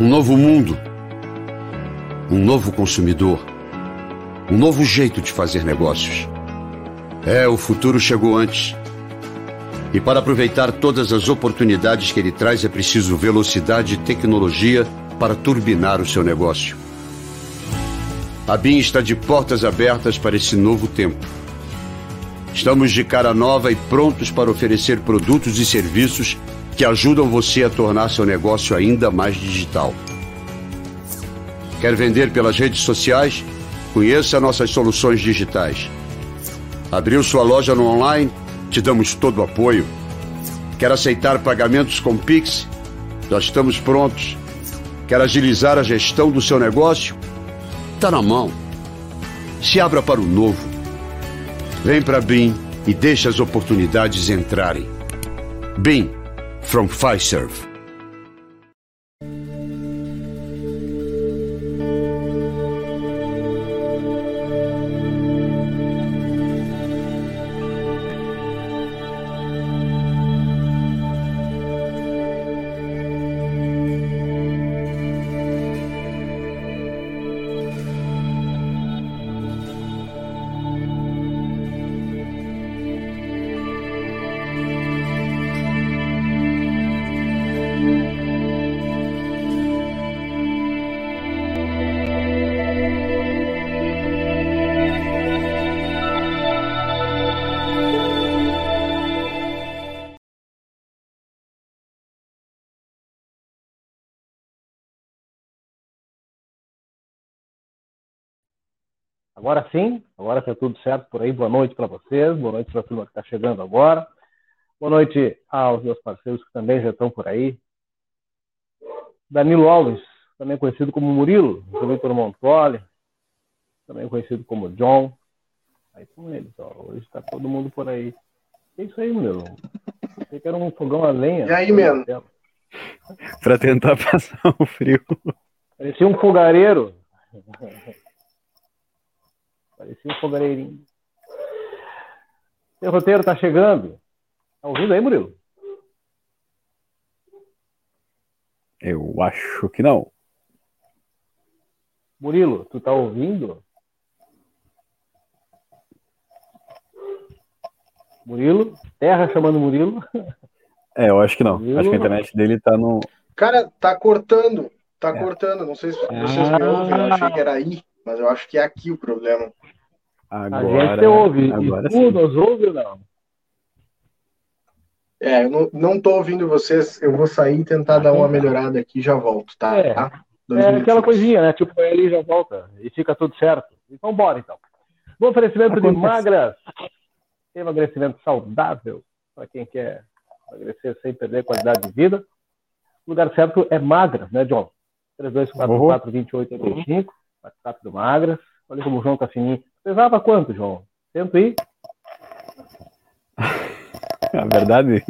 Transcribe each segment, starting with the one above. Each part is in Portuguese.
Um novo mundo. Um novo consumidor. Um novo jeito de fazer negócios. É, o futuro chegou antes. E para aproveitar todas as oportunidades que ele traz, é preciso velocidade e tecnologia para turbinar o seu negócio. A BIM está de portas abertas para esse novo tempo. Estamos de cara nova e prontos para oferecer produtos e serviços que ajudam você a tornar seu negócio ainda mais digital. Quer vender pelas redes sociais? Conheça nossas soluções digitais. Abriu sua loja no online? Te damos todo o apoio. Quer aceitar pagamentos com Pix? Já estamos prontos. Quer agilizar a gestão do seu negócio? Está na mão. Se abra para o novo. Vem para BIM e deixe as oportunidades entrarem. BIM from Fiserv. Agora sim, agora está tudo certo por aí. Boa noite para vocês, boa noite para a turma que está chegando agora. Boa noite aos meus parceiros que também já estão por aí. Danilo Alves, também conhecido como Murilo, Vitor Montoli, também conhecido como John. Aí com eles, ó. Hoje está todo mundo por aí. É isso aí, Murilo. Achei que era um fogão a lenha. E aí, mesmo? Para tentar passar o frio. Parecia um fogareiro. Parecia um fogareirinho. Seu roteiro tá chegando. Tá ouvindo aí, Murilo? Eu acho que não. Murilo, tu tá ouvindo? Murilo? Terra chamando Murilo? É, eu acho que não. Murilo? Acho que a internet dele tá no. Cara, tá cortando. Tá é. cortando. Não sei se vocês ah. me ouvem. Eu achei que era aí, mas eu acho que é aqui o problema. Agora, a gente ouve. Agora e tu nos ouve ou não? É, eu não, não tô ouvindo vocês. Eu vou sair e tentar dar uma melhorada aqui e já volto, tá? É, tá? é aquela coisinha, né? Tipo, ali já volta e fica tudo certo. Então, bora então. Bom oferecimento Acontece. de magras. Emagrecimento saudável para quem quer emagrecer sem perder qualidade de vida. O lugar certo é magras, né, John? 3244-2885, WhatsApp do Magras. Olha como o João tá fininho. Pesava quanto, João? Cento e? A verdade?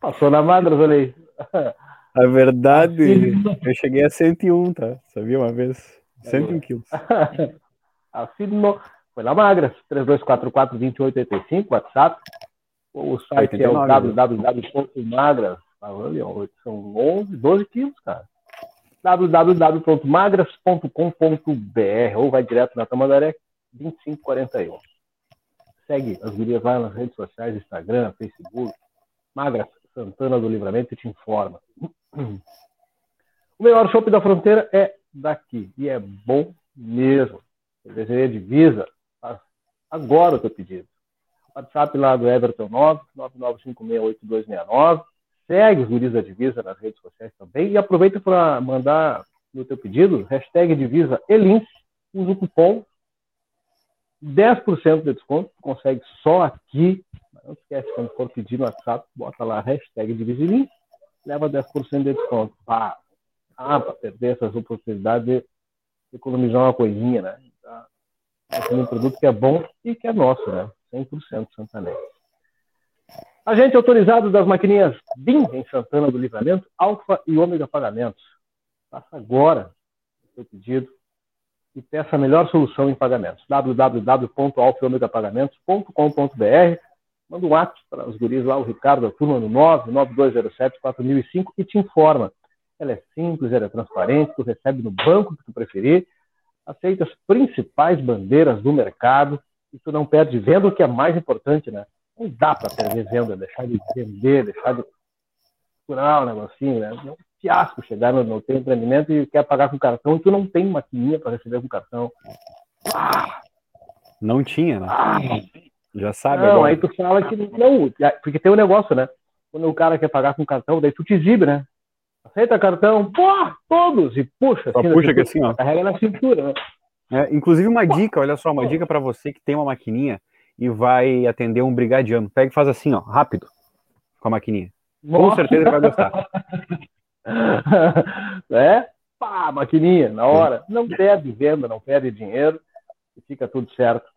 Passou na Magras, olha aí. A verdade, eu cheguei a 101, tá? Sabia uma vez? 101 quilos. Assinou. Foi na Magras, 3244-2885, WhatsApp. O site 89, é o www.magras. São 11, 12 quilos, cara www.magras.com.br ou vai direto na Tamandaré 2541. Segue as gurias lá nas redes sociais, Instagram, Facebook, Magras Santana do Livramento te informa. O melhor shopping da fronteira é daqui e é bom mesmo. Cervejaria Divisa, faz agora o teu pedido. WhatsApp lá do Everton 9 99568269 Segue os guris da Divisa nas redes sociais também. E aproveita para mandar no teu pedido, hashtag Divisa Elins, usa o cupom 10% de desconto, consegue só aqui. Não esquece, quando for pedir no WhatsApp, bota lá hashtag Divisa Elins, leva 10% de desconto. Ah, ah para perder essas oportunidades de economizar uma coisinha, né? Tá um produto que é bom e que é nosso, né? 100% santanense. Agente autorizado das maquininhas BIM em Santana do Livramento, Alfa e Ômega Pagamentos. Faça agora o seu pedido e peça a melhor solução em pagamentos. www.alfaomegapagamentos.com.br Manda um WhatsApp para os guris lá, o Ricardo, a turma no 99207 4005 e te informa. Ela é simples, ela é transparente, tu recebe no banco que tu preferir, aceita as principais bandeiras do mercado e tu não perde venda, o que é mais importante, né? Não dá para perder venda, deixar de vender, deixar de curar o negocinho, né? É um fiasco chegar no, no teu empreendimento e quer pagar com cartão e tu não tem maquininha para receber com cartão. Ah, não tinha, né? Ah, Já sabe. Não, agora. aí tu fala que não, porque tem um negócio, né? Quando o cara quer pagar com cartão, daí tu te exibe, né? Aceita cartão, pô, todos, e puxa. Assim, puxa que assim, ó. Carrega na cintura, né? É, inclusive uma dica, olha só, uma dica para você que tem uma maquininha e vai atender um brigadiano. Pega e faz assim, ó, rápido, com a maquininha. Nossa. Com certeza vai gostar. é? Pá, maquininha, na hora. Não perde venda, não perde dinheiro e fica tudo certo.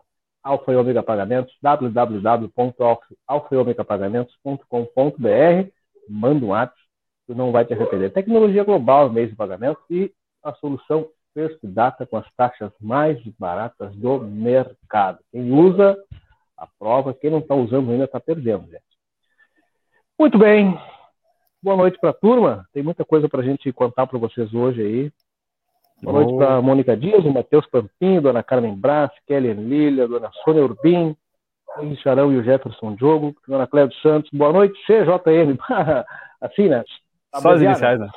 Alfa e Omega Pagamentos, www.alfaeomegapagamentos.com.br. Manda um WhatsApp, tu não vai te arrepender. Tecnologia global, meio de pagamento e a solução First Data com as taxas mais baratas do mercado. Quem usa, aprova. Quem não está usando ainda está perdendo, gente. Muito bem. Boa noite para a turma. Tem muita coisa para a gente contar para vocês hoje aí. Boa noite para a Mônica Dias, o Matheus Pampinho, Dona Carmen Brás, Kelly Lília, Dona Sônia Urbim, o Charão e o Jefferson Diogo, Dona Cléo Santos. Boa noite, CJM. assim, né? Só as iniciais, né?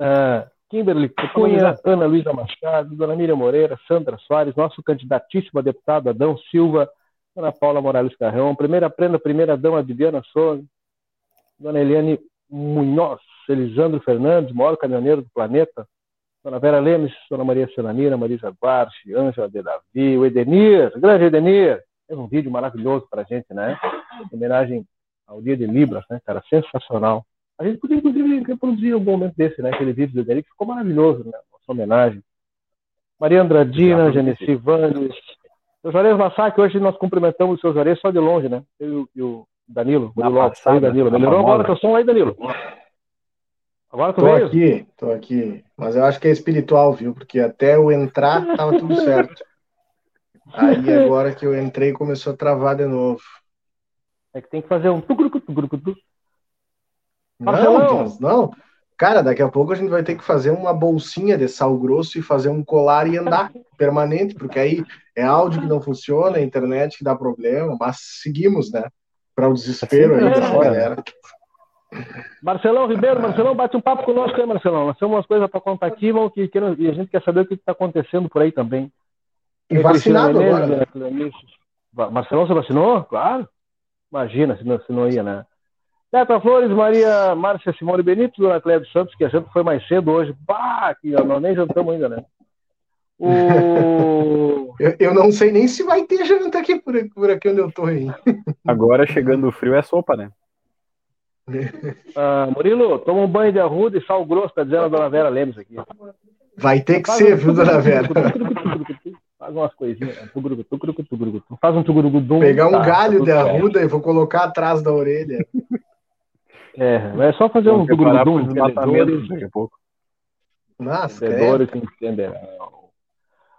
Uh, Kimberly Cunha, Ana Luísa Machado, Dona Miriam Moreira, Sandra Soares, nosso candidatíssimo a deputado Adão Silva, Dona Paula Morales Carrão, primeira prenda, primeira dama Viviana Souza, Dona Eliane Munhoz, Elisandro Fernandes, maior caminhoneiro do planeta, Dona Vera Lemes, Dona Maria Senamira, Marisa Guarchi, Ângela de Davi, o Edenir, grande Edenir, fez um vídeo maravilhoso para a gente, né? Em homenagem ao Dia de Libras, né, cara? Sensacional. A gente podia, inclusive, reproduzir algum momento desse, né? Aquele vídeo do Eric ficou maravilhoso, né? Nossa homenagem. Maria Andradina, Genesi Vandes. Seu Juarez Massac, hoje nós cumprimentamos o seu Juarez só de longe, né? Eu e o Danilo, o Lopes. Aí, Danilo. Melhorou agora teu som aí, Danilo? Agora tu tô veio? aqui, tô aqui. Mas eu acho que é espiritual, viu? Porque até eu entrar tava tudo certo. Aí agora que eu entrei começou a travar de novo. É que tem que fazer um tucurucu, tucurucu, não, não. Cara, daqui a pouco a gente vai ter que fazer uma bolsinha de sal grosso e fazer um colar e andar permanente, porque aí é áudio que não funciona, é internet que dá problema, mas seguimos, né? Para o desespero aí da galera. Marcelão Ribeiro, Marcelão, bate um papo conosco aí, Marcelão. Nós temos umas coisas para contar aqui vamos, que, que, e a gente quer saber o que está acontecendo por aí também. E vacinado agora. Né? Marcelão, você vacinou? Claro. Imagina se não, se não ia, né? Teta Flores, Maria Márcia Simone Benito, Dona Cléia dos Santos, que a gente foi mais cedo hoje. Bah, que nós nem jantamos ainda, né? O... eu, eu, não sei nem se vai ter janta aqui por, por aqui onde eu tô aí. Agora, chegando o frio, é sopa, né? Ah, Murilo, toma um banho de arruda e sal grosso, tá dizendo a Dona Vera Lemos aqui. Vai ter que ser, viu, Dona Vera? Faz umas coisinhas. Faz um tugurugudum. Pegar um tá, galho tá de arruda e vou colocar atrás da orelha. É, é só fazer um tugurugudum. Daqui a pouco. Nossa, que entenderão.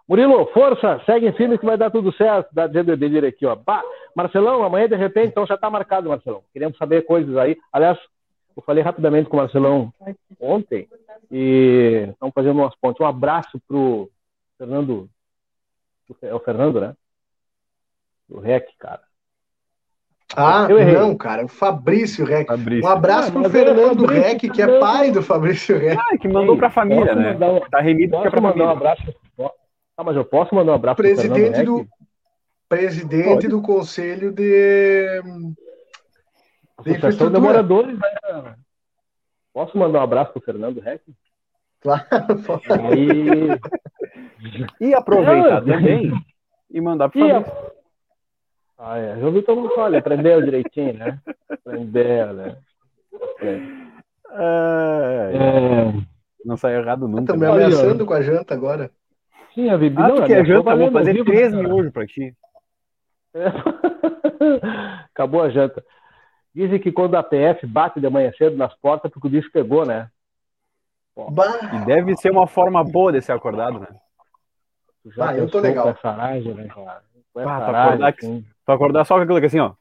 Murilo, força, segue em firme que vai dar tudo certo. Dá dizendo Edenir aqui, ó. Bah, Marcelão, amanhã de repente, então já está marcado, Marcelão. Queremos saber coisas aí. Aliás, eu falei rapidamente com o Marcelão ontem e estamos fazendo umas pontes. Um abraço pro Fernando. É o Fernando, né? O REC, cara. Ah, não, cara, o Fabrício Rec. Fabrício. Um abraço ah, pro Fernando é Rec, que é pai do Fabrício Rec. Ah, que mandou pra família, né? Um... Tá remido que é pra mandar família. um abraço. Ah, mas eu posso mandar um abraço presidente pro do Presidente Pode. do Conselho de... de Associação de Moradores, né? Posso mandar um abraço pro Fernando Rec? Claro. E, e aproveitar também e mandar pro Fabrício. Ah, é. Já ouvi todo mundo falar, aprendeu direitinho, né? Aprendeu, né? É... É... Não sai errado nunca. Estão me ameaçando com a janta agora. Sim, a Bibi. Ah, não, quer janta? Vou fazer três miojos pra ti. É. Acabou a janta. Dizem que quando a PF bate de manhã cedo nas portas, porque o bicho pegou, né? E deve ser uma forma boa de ser acordado, né? Já ah, eu tô legal. Essa aragem, né, cara? Ah, pra, acordar, assim. pra acordar só com aquilo que assim, ó.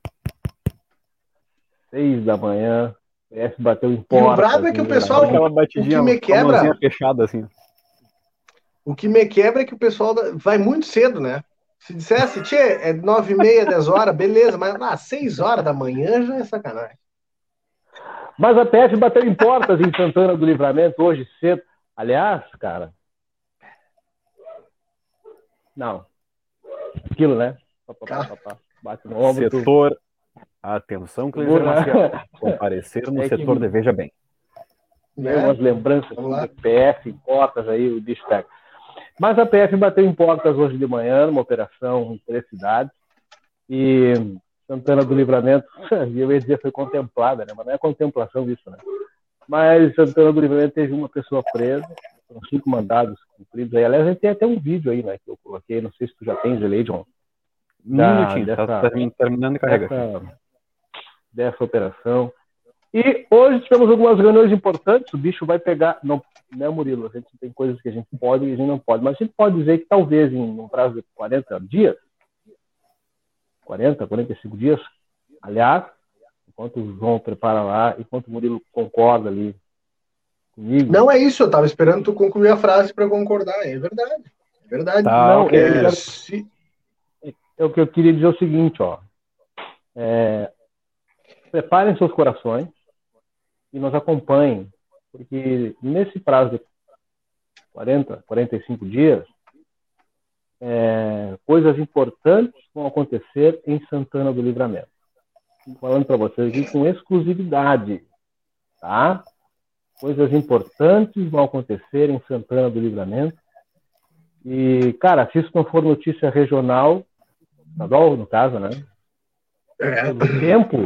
Seis da manhã. PF bateu em E o porta. brabo é que o pessoal- Aquela batidinha, o que me a quebra- fechada, assim. O que me quebra é que o pessoal vai muito cedo, né? Se dissesse, tchê, é nove e meia, dez horas, beleza, mas às seis horas da manhã já é sacanagem. Mas a PF bateu em portas em Santana do Livramento hoje cedo. Aliás, cara. Não. Aquilo, né? Pá, pá, pá, pá. Bate no ombro. tu- Setor. Atenção, Cleiser Segura. Maciel. Comparecer no É que- setor de Veja Bem. Tem Né? umas lembranças lá. de PF em portas aí, o pega. Mas a PF bateu em portas hoje de manhã, numa operação em três cidades. E Santana do Livramento, eu ia dizer foi contemplada, né? Mas não é contemplação isso, né? Mas Santana do Livramento teve uma pessoa presa, foram cinco mandados cumpridos aí. Aliás, tem até um vídeo aí, né? Que eu coloquei, não sei se tu já tens John. Um minutinho, tá, dessa- tá terminando de carregar. dessa, dessa operação. E hoje tivemos algumas reuniões importantes. O bicho vai pegar. Não, né, Murilo? A gente tem coisas que a gente pode e a gente não pode. Mas a gente pode dizer que talvez em um prazo de 40 dias, 40, 45 dias, aliás, enquanto o João prepara lá, enquanto o Murilo concorda ali comigo. Não é isso, eu tava esperando tu concluir a frase para concordar. É verdade. É verdade. Tá, Não, é- É, se- é o que eu queria dizer o seguinte, ó. É, preparem seus corações e nos acompanhem, porque nesse prazo de 40, 45 dias, é, coisas importantes vão acontecer em Santana do Livramento. Estou falando para vocês aqui com exclusividade, tá? Coisas importantes vão acontecer em Santana do Livramento. E, cara, se isso não for notícia regional, estadual, no caso, né? é, tempo,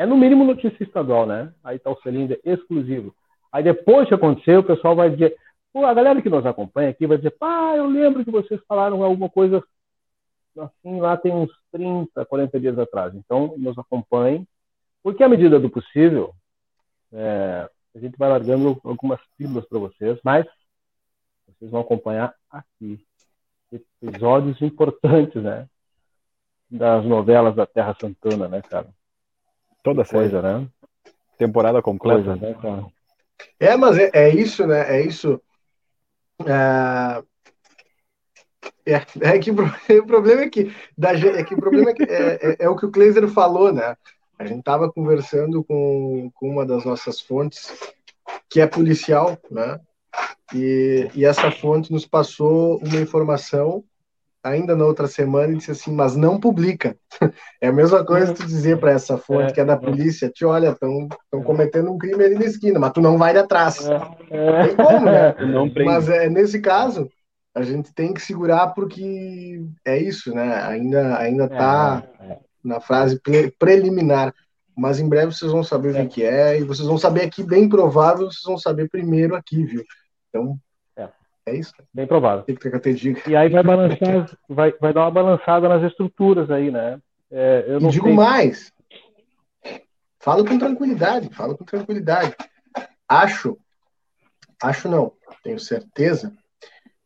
é no mínimo notícia estadual, né? Aí tá o selinho de exclusivo. Aí depois que aconteceu, o pessoal vai dizer, pô, a galera que nos acompanha aqui vai dizer, pá, eu lembro que vocês falaram alguma coisa assim lá tem uns 30, 40 dias atrás. Então, nos acompanhem, porque à medida do possível, é, a gente vai largando algumas pílulas para vocês, mas vocês vão acompanhar aqui episódios importantes, né? Das novelas da Terra Santana, né, cara? Toda série. Coisa, né? Temporada completa. Coisa, né, cara? é, mas é, é isso, né? É isso. É, é, é que o pro- o problema é que, da, é que o problema é, que é, é- é o que o Kleiser falou, né? A gente estava conversando com, com uma das nossas fontes, que é policial, né? E, e essa fonte nos passou uma informação ainda na outra semana e disse assim, mas não publica. É a mesma coisa tu dizer para essa fonte É, que é da é. polícia, te olha, estão cometendo um crime ali na esquina, mas tu não vai atrás. É, Tem como, né? Mas é, nesse caso, a gente tem que segurar porque é isso, né? Ainda, ainda tá é. na fase pre- preliminar. Mas em breve vocês vão saber o É. que é e vocês vão saber aqui, bem provável, vocês vão saber primeiro aqui, viu? Então, É. é isso. Bem provável. Tem que ter dica. E aí vai balançar, vai, vai dar uma balançada nas estruturas aí, né? É, eu E não digo sei. mais. Fala com tranquilidade, fala com tranquilidade. Acho, acho não, tenho certeza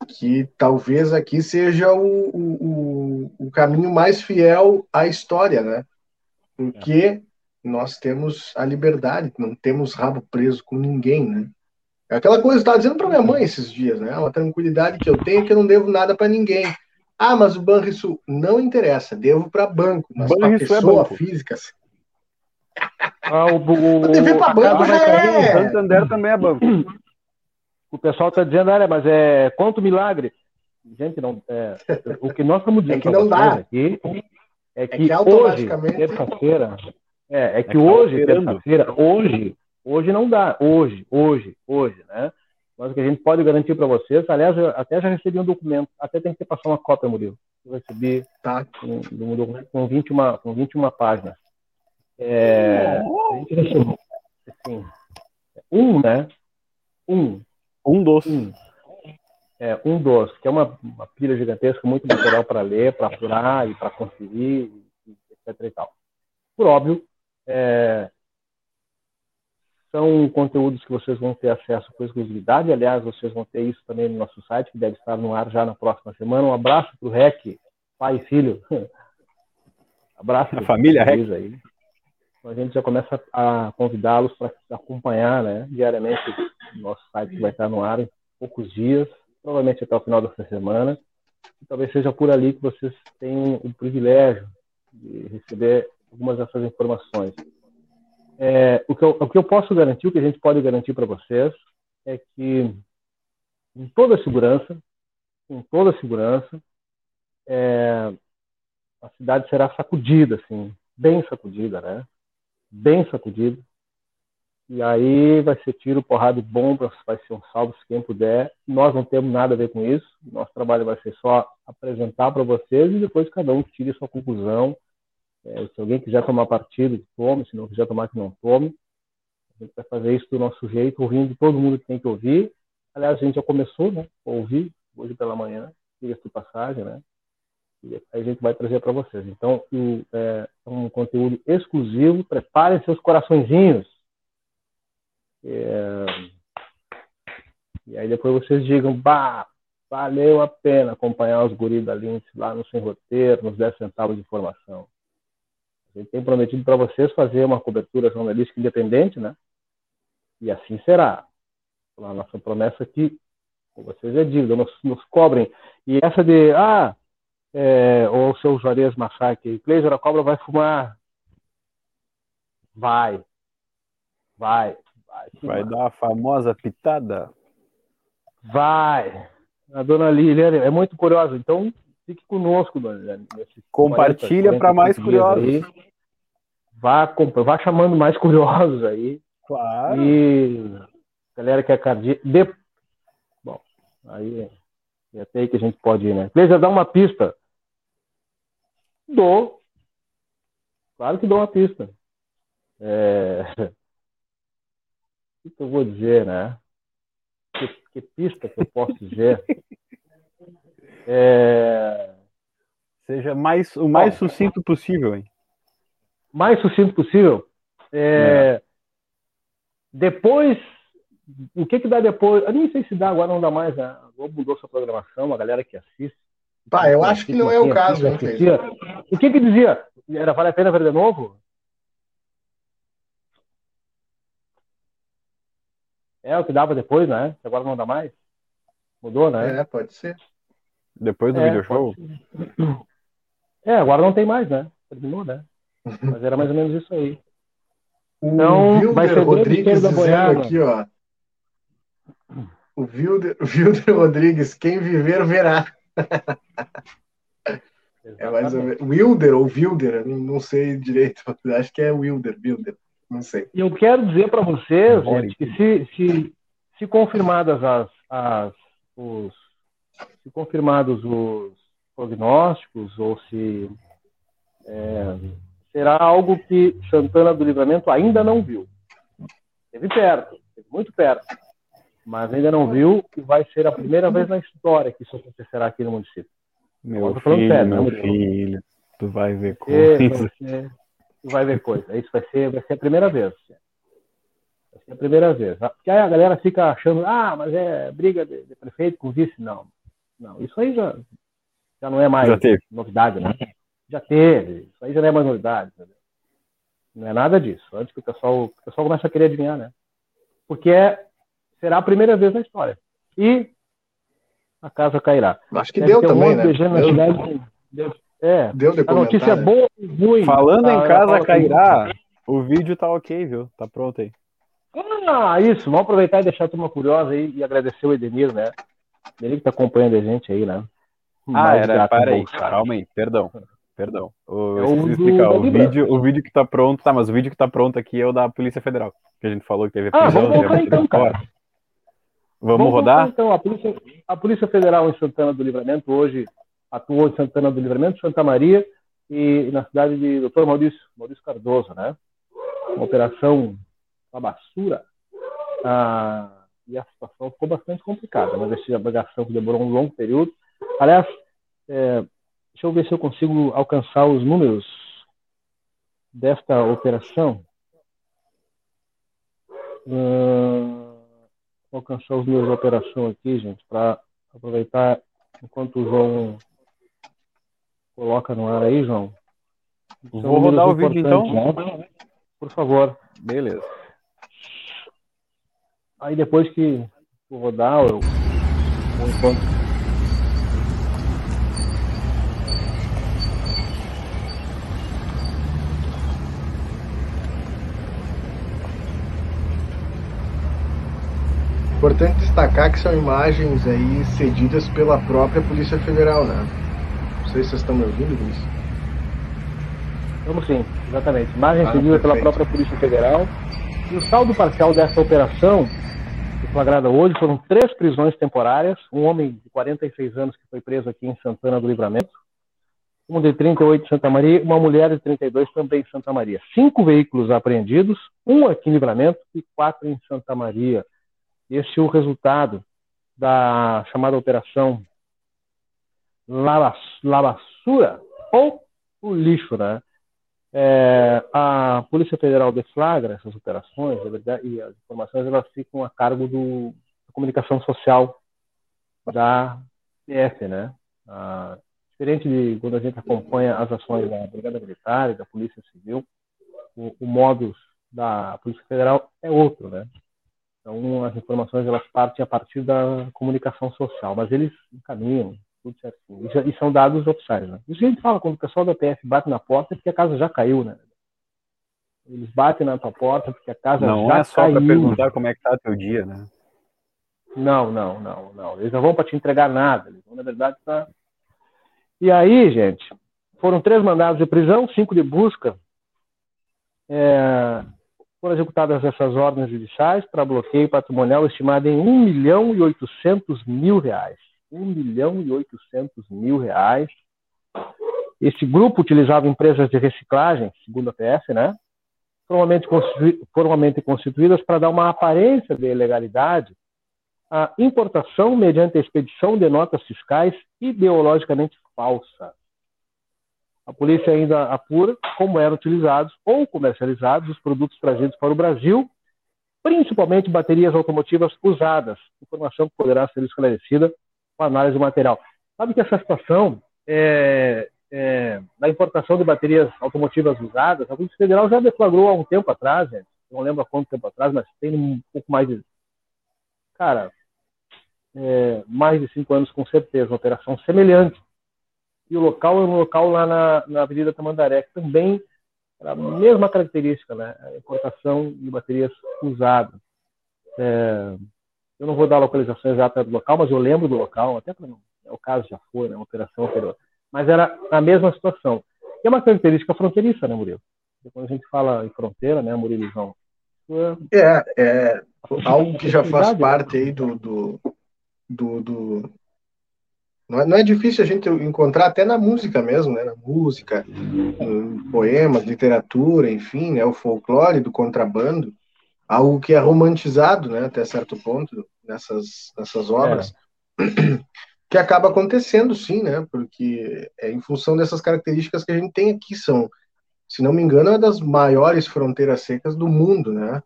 que talvez aqui seja o, o, o- o caminho mais fiel à história, né? Porque nós temos a liberdade, não temos rabo preso com ninguém, né? É aquela coisa que eu estava dizendo para minha mãe esses dias, né? Uma tranquilidade que eu tenho é que eu não devo nada para ninguém. Ah, mas o Banrisul não interessa, devo para banco, mas para Banrisul é pessoa banco. física. Ah, o, o, O dever pra a banco já é. Santander também é banco. O pessoal está dizendo, olha, mas é quanto milagre. Gente, não, é, o que nós estamos dizendo É que não dá. aqui é que, que hoje, automaticamente- terça-feira, é, é que que tá hoje, terça-feira, hoje, hoje não dá, hoje, hoje, hoje, né? Mas o que a gente pode garantir para vocês, aliás, eu até já recebi um documento, até tem que passar uma cópia, Murilo. Eu recebi Tá? um, um documento com 21, com 21 páginas. É, a gente recebeu, assim, um, né? Um, Um dos. um. É, um dos, que é uma, uma pilha gigantesca, muito material para ler, para apurar e para conferir, e- etc. E tal. Por óbvio, é, são conteúdos que vocês vão ter acesso com exclusividade. Aliás, vocês vão ter isso também no nosso site, que deve estar no ar já na próxima semana. Um abraço para o REC, pai e filho. abraço A família Luiz aí. a gente já começa a convidá-los para acompanhar né, diariamente o nosso site que vai estar no ar em poucos dias, provavelmente até o final dessa semana. E talvez seja por ali que vocês tenham o privilégio de receber algumas dessas informações. É, o, que eu, o que eu posso garantir, o que a gente pode garantir para vocês, é que, com toda segurança, com toda segurança, é, a cidade será sacudida, assim, bem sacudida, né? Bem sacudida. E aí vai ser tiro, porrada e bomba, vai ser um salve se quem puder. Nós não temos nada a ver com isso. Nosso trabalho vai ser só apresentar para vocês e depois cada um tire sua conclusão. É, se alguém quiser tomar partido, tome. Se não quiser tomar, que não tome. A gente vai fazer isso do nosso jeito, ouvindo todo mundo que tem que ouvir. Aliás, a gente já começou né, a ouvir hoje pela manhã, diga de passagem, né? E a gente vai trazer para vocês. Então, é, é um conteúdo exclusivo. Preparem seus coraçõezinhos é... E aí depois vocês digam, bah, valeu a pena acompanhar os guris da Lince lá no Sem Roteiro, nos 10 centavos de informação. Gente tem prometido para vocês fazer uma cobertura jornalística independente, né? E assim será. A nossa promessa aqui, com vocês é dívida, nos, nos cobrem. E essa de, ah, é, ou o seu Juarez Massacre, Cleiser, a cobra vai fumar. Vai. Vai. Vai, vai dar a famosa pitada? Vai. A dona Liliane é muito curiosa, então fique conosco, dona Liliane. Compartilha para mais curiosos. Aí. Vá, vá chamando mais curiosos aí. Claro. E galera que é cardíaca. De... Bom, aí é até aí que a gente pode ir, né? Beleza, dá uma pista. Dou. Claro que dou uma pista. É que, que eu vou dizer, né? Que, que pista que eu posso dizer? É... Seja mais, o mais Bom, sucinto possível, hein? Mais sucinto possível? É... É. Depois, o que que dá depois? Eu nem sei se dá, agora não dá mais, né? A Globo mudou sua programação, a galera que assiste. Pá, eu acho que não é o caso, hein, O que que dizia? Era vale a pena ver de novo? É o que dava depois, né? Agora não dá mais. Mudou, né? É, pode ser. Depois do é, video show? É, agora não tem mais, né? Terminou, né? Mas era mais ou menos isso aí. O então, Wilder vai ser Rodrigues da dizendo aqui, ó. O Wilder, Wilder Rodrigues, quem viver verá. é mais ou menos. Wilder ou Wilder, não sei direito. Acho que é Wilder, Wilder. Não sei. E eu quero dizer para vocês, gente, que se, se, se confirmadas as, as os, se confirmados os prognósticos ou se é, será algo que Santana do Livramento ainda não viu. Esteve perto, esteve muito perto, mas ainda não viu e vai ser a primeira vez na história que isso acontecerá aqui no município. Meu filho, sério, meu filho, tu vai ver coisa vai ver coisa. Isso vai ser, vai ser a primeira vez. Vai ser a primeira vez. Porque aí a galera fica achando, ah, mas é briga de, de prefeito com vice. Não. Não, isso aí já, já não é mais novidade, né? Já teve. Isso aí já não é mais novidade. Entendeu? Não é nada disso. Antes que o pessoal, o pessoal comece a querer adivinhar, né? Porque é, será a primeira vez na história. E a casa cairá. Acho que Deve deu também, um né? Deu. É, Deu a notícia é boa e ruim. Falando em casa cairá, o vídeo tá ok, viu? Tá pronto aí. Ah, isso. Vamos aproveitar e deixar a turma curiosa aí e agradecer o Edenir, né? Ele que tá acompanhando a gente aí, né? Ah, era, para aí, calma aí, perdão. Perdão. O, é o, explicar, o, vídeo, o vídeo que tá pronto, tá, mas o vídeo que tá pronto aqui é o da Polícia Federal, que a gente falou que teve a prisão, ah, vamos colocar então, cara. Vamos, vamos rodar? Então, a Polícia, a Polícia Federal em Santana do Livramento hoje atuou em Santana do Livramento, Santa Maria e, na cidade de Doutor Maurício, Maurício Cardoso, né? Uma operação Babassura. Ah, e a situação ficou bastante complicada, uma investigação que demorou um longo período. Aliás, é, deixa eu ver se eu consigo alcançar os números desta operação. Uh, alcançar os números da operação aqui, gente, para aproveitar enquanto o João Coloca no ar aí, João. Vou rodar o vídeo então. Né? Por favor. Beleza. Aí depois que eu rodar, eu vou enquanto Importante destacar que são imagens aí cedidas pela própria Polícia Federal, né? Não sei se vocês estão me ouvindo, Luiz. Vamos sim, exatamente. Imagem ah, cedida pela própria Polícia Federal. E o saldo parcial dessa operação, flagrada hoje, foram três prisões temporárias. Um homem de 46 anos que foi preso aqui em Santana do Livramento, um de 38 em Santa Maria, uma mulher de 32 também em Santa Maria. Cinco veículos apreendidos, um aqui em Livramento e quatro em Santa Maria. Esse é o resultado da chamada operação Lavassura ou o lixo, né? É, a Polícia Federal deflagra essas operações, verdade, e as informações elas ficam a cargo do, da comunicação social da PF, né? Diferente de quando a gente acompanha as ações da Brigada Militar e da Polícia Civil, o, o modus da Polícia Federal é outro, né? Então, as informações elas partem a partir da comunicação social, mas eles encaminham tudo certinho. E, e são dados oficiais. Né? Isso a gente fala, quando o pessoal da PF bate na porta, é porque a casa já caiu, né? Eles batem na tua porta porque a casa não, já caiu. Não é só para perguntar como é que tá teu dia, né? Não, não, não, não. Eles não vão para te entregar nada. Eles vão, na verdade, para... E aí, gente, foram três mandados de prisão, cinco de busca. É, foram executadas essas ordens judiciais para bloqueio patrimonial estimado em 1 milhão e 800 mil reais. 1 milhão e 800 mil reais. Esse grupo utilizava empresas de reciclagem, segundo a PS, né? Formalmente, constitu... formalmente constituídas para dar uma aparência de ilegalidade à importação mediante a expedição de notas fiscais ideologicamente falsas. A polícia ainda apura como eram utilizados ou comercializados os produtos trazidos para o Brasil, principalmente baterias automotivas usadas, informação que poderá ser esclarecida com análise do material. Sabe que essa situação é, é, da importação de baterias automotivas usadas, a Polícia Federal já deflagrou há um tempo atrás, gente, não lembro há quanto tempo atrás, mas tem um pouco mais de. Cara, é, mais de cinco anos com certeza, uma operação semelhante e o local é um local lá na, na Avenida Tamandaré, que também a mesma característica, né? A importação de baterias usadas. É, eu não vou dar a localização exata do local, mas eu lembro do local, até para é o caso já foi, né? Uma operação anterior. Mas era a mesma situação. E é uma característica fronteiriça, né, Murilo? Quando a gente fala em fronteira, né, Murilizão? É, é algo que já faz parte aí do, do, do, do não é, não é, difícil a gente encontrar até na música mesmo, né? Na música, poemas, literatura, enfim, né? O folclore do contrabando, algo que é romantizado, né? Até certo ponto nessas nessas obras, é. que acaba acontecendo, sim, né? Porque é em função dessas características que a gente tem aqui são, se não me engano, é uma das maiores fronteiras secas do mundo, né?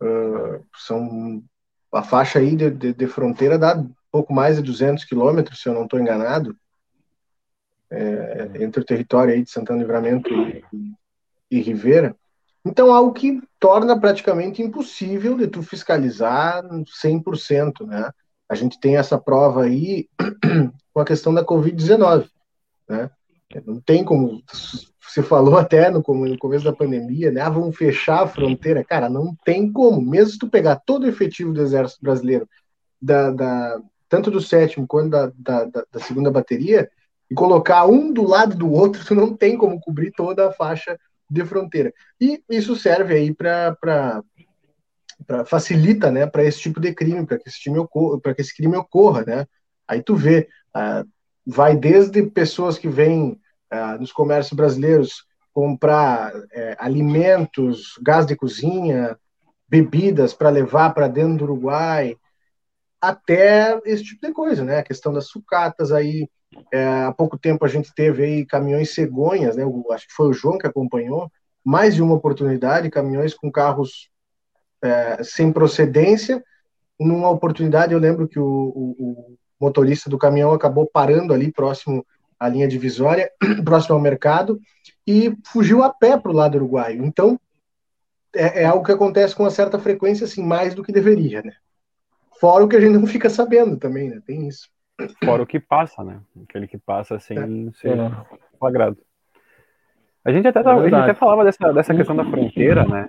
Uh, são a faixa aí de, de, de fronteira dá pouco mais de 200 quilômetros, se eu não estou enganado, é, entre o território aí de Santana Livramento e, e, Ribeira. Então, algo que torna praticamente impossível de tu fiscalizar 100%, né? A gente tem essa prova aí com a questão da Covid-19, né? Não tem como, você falou até no, começo da pandemia, né? Ah, vamos fechar a fronteira. Cara, não tem como. Mesmo se tu pegar todo o efetivo do Exército Brasileiro, da, da, tanto do sétimo quanto da, da, da, segunda bateria, e colocar um do lado do outro, tu não tem como cobrir toda a faixa de fronteira. E isso serve aí para facilita, né, para esse tipo de crime, para que esse time ocorra, para que esse crime ocorra, né? Aí tu vê, uh, vai desde pessoas que vêm uh, nos comércios brasileiros comprar uh, alimentos, gás de cozinha, bebidas para levar para dentro do Uruguai, até esse tipo de coisa, né? A questão das sucatas aí. É, há pouco tempo a gente teve aí caminhões cegonhas, né? Eu, acho que foi o João que acompanhou. Mais de uma oportunidade, caminhões com carros é, sem procedência. Numa oportunidade, eu lembro que o, o, o motorista do caminhão acabou parando ali próximo à linha divisória, próximo ao mercado, e fugiu a pé para o lado uruguaio. Então, é, é, algo que acontece com uma certa frequência, assim, mais do que deveria, né? Fora o que a gente não fica sabendo também, né? Tem isso. Fora o que passa, né? Aquele que passa sem é. ser é. flagrado. A gente até, é a gente até falava dessa, dessa questão da fronteira, né?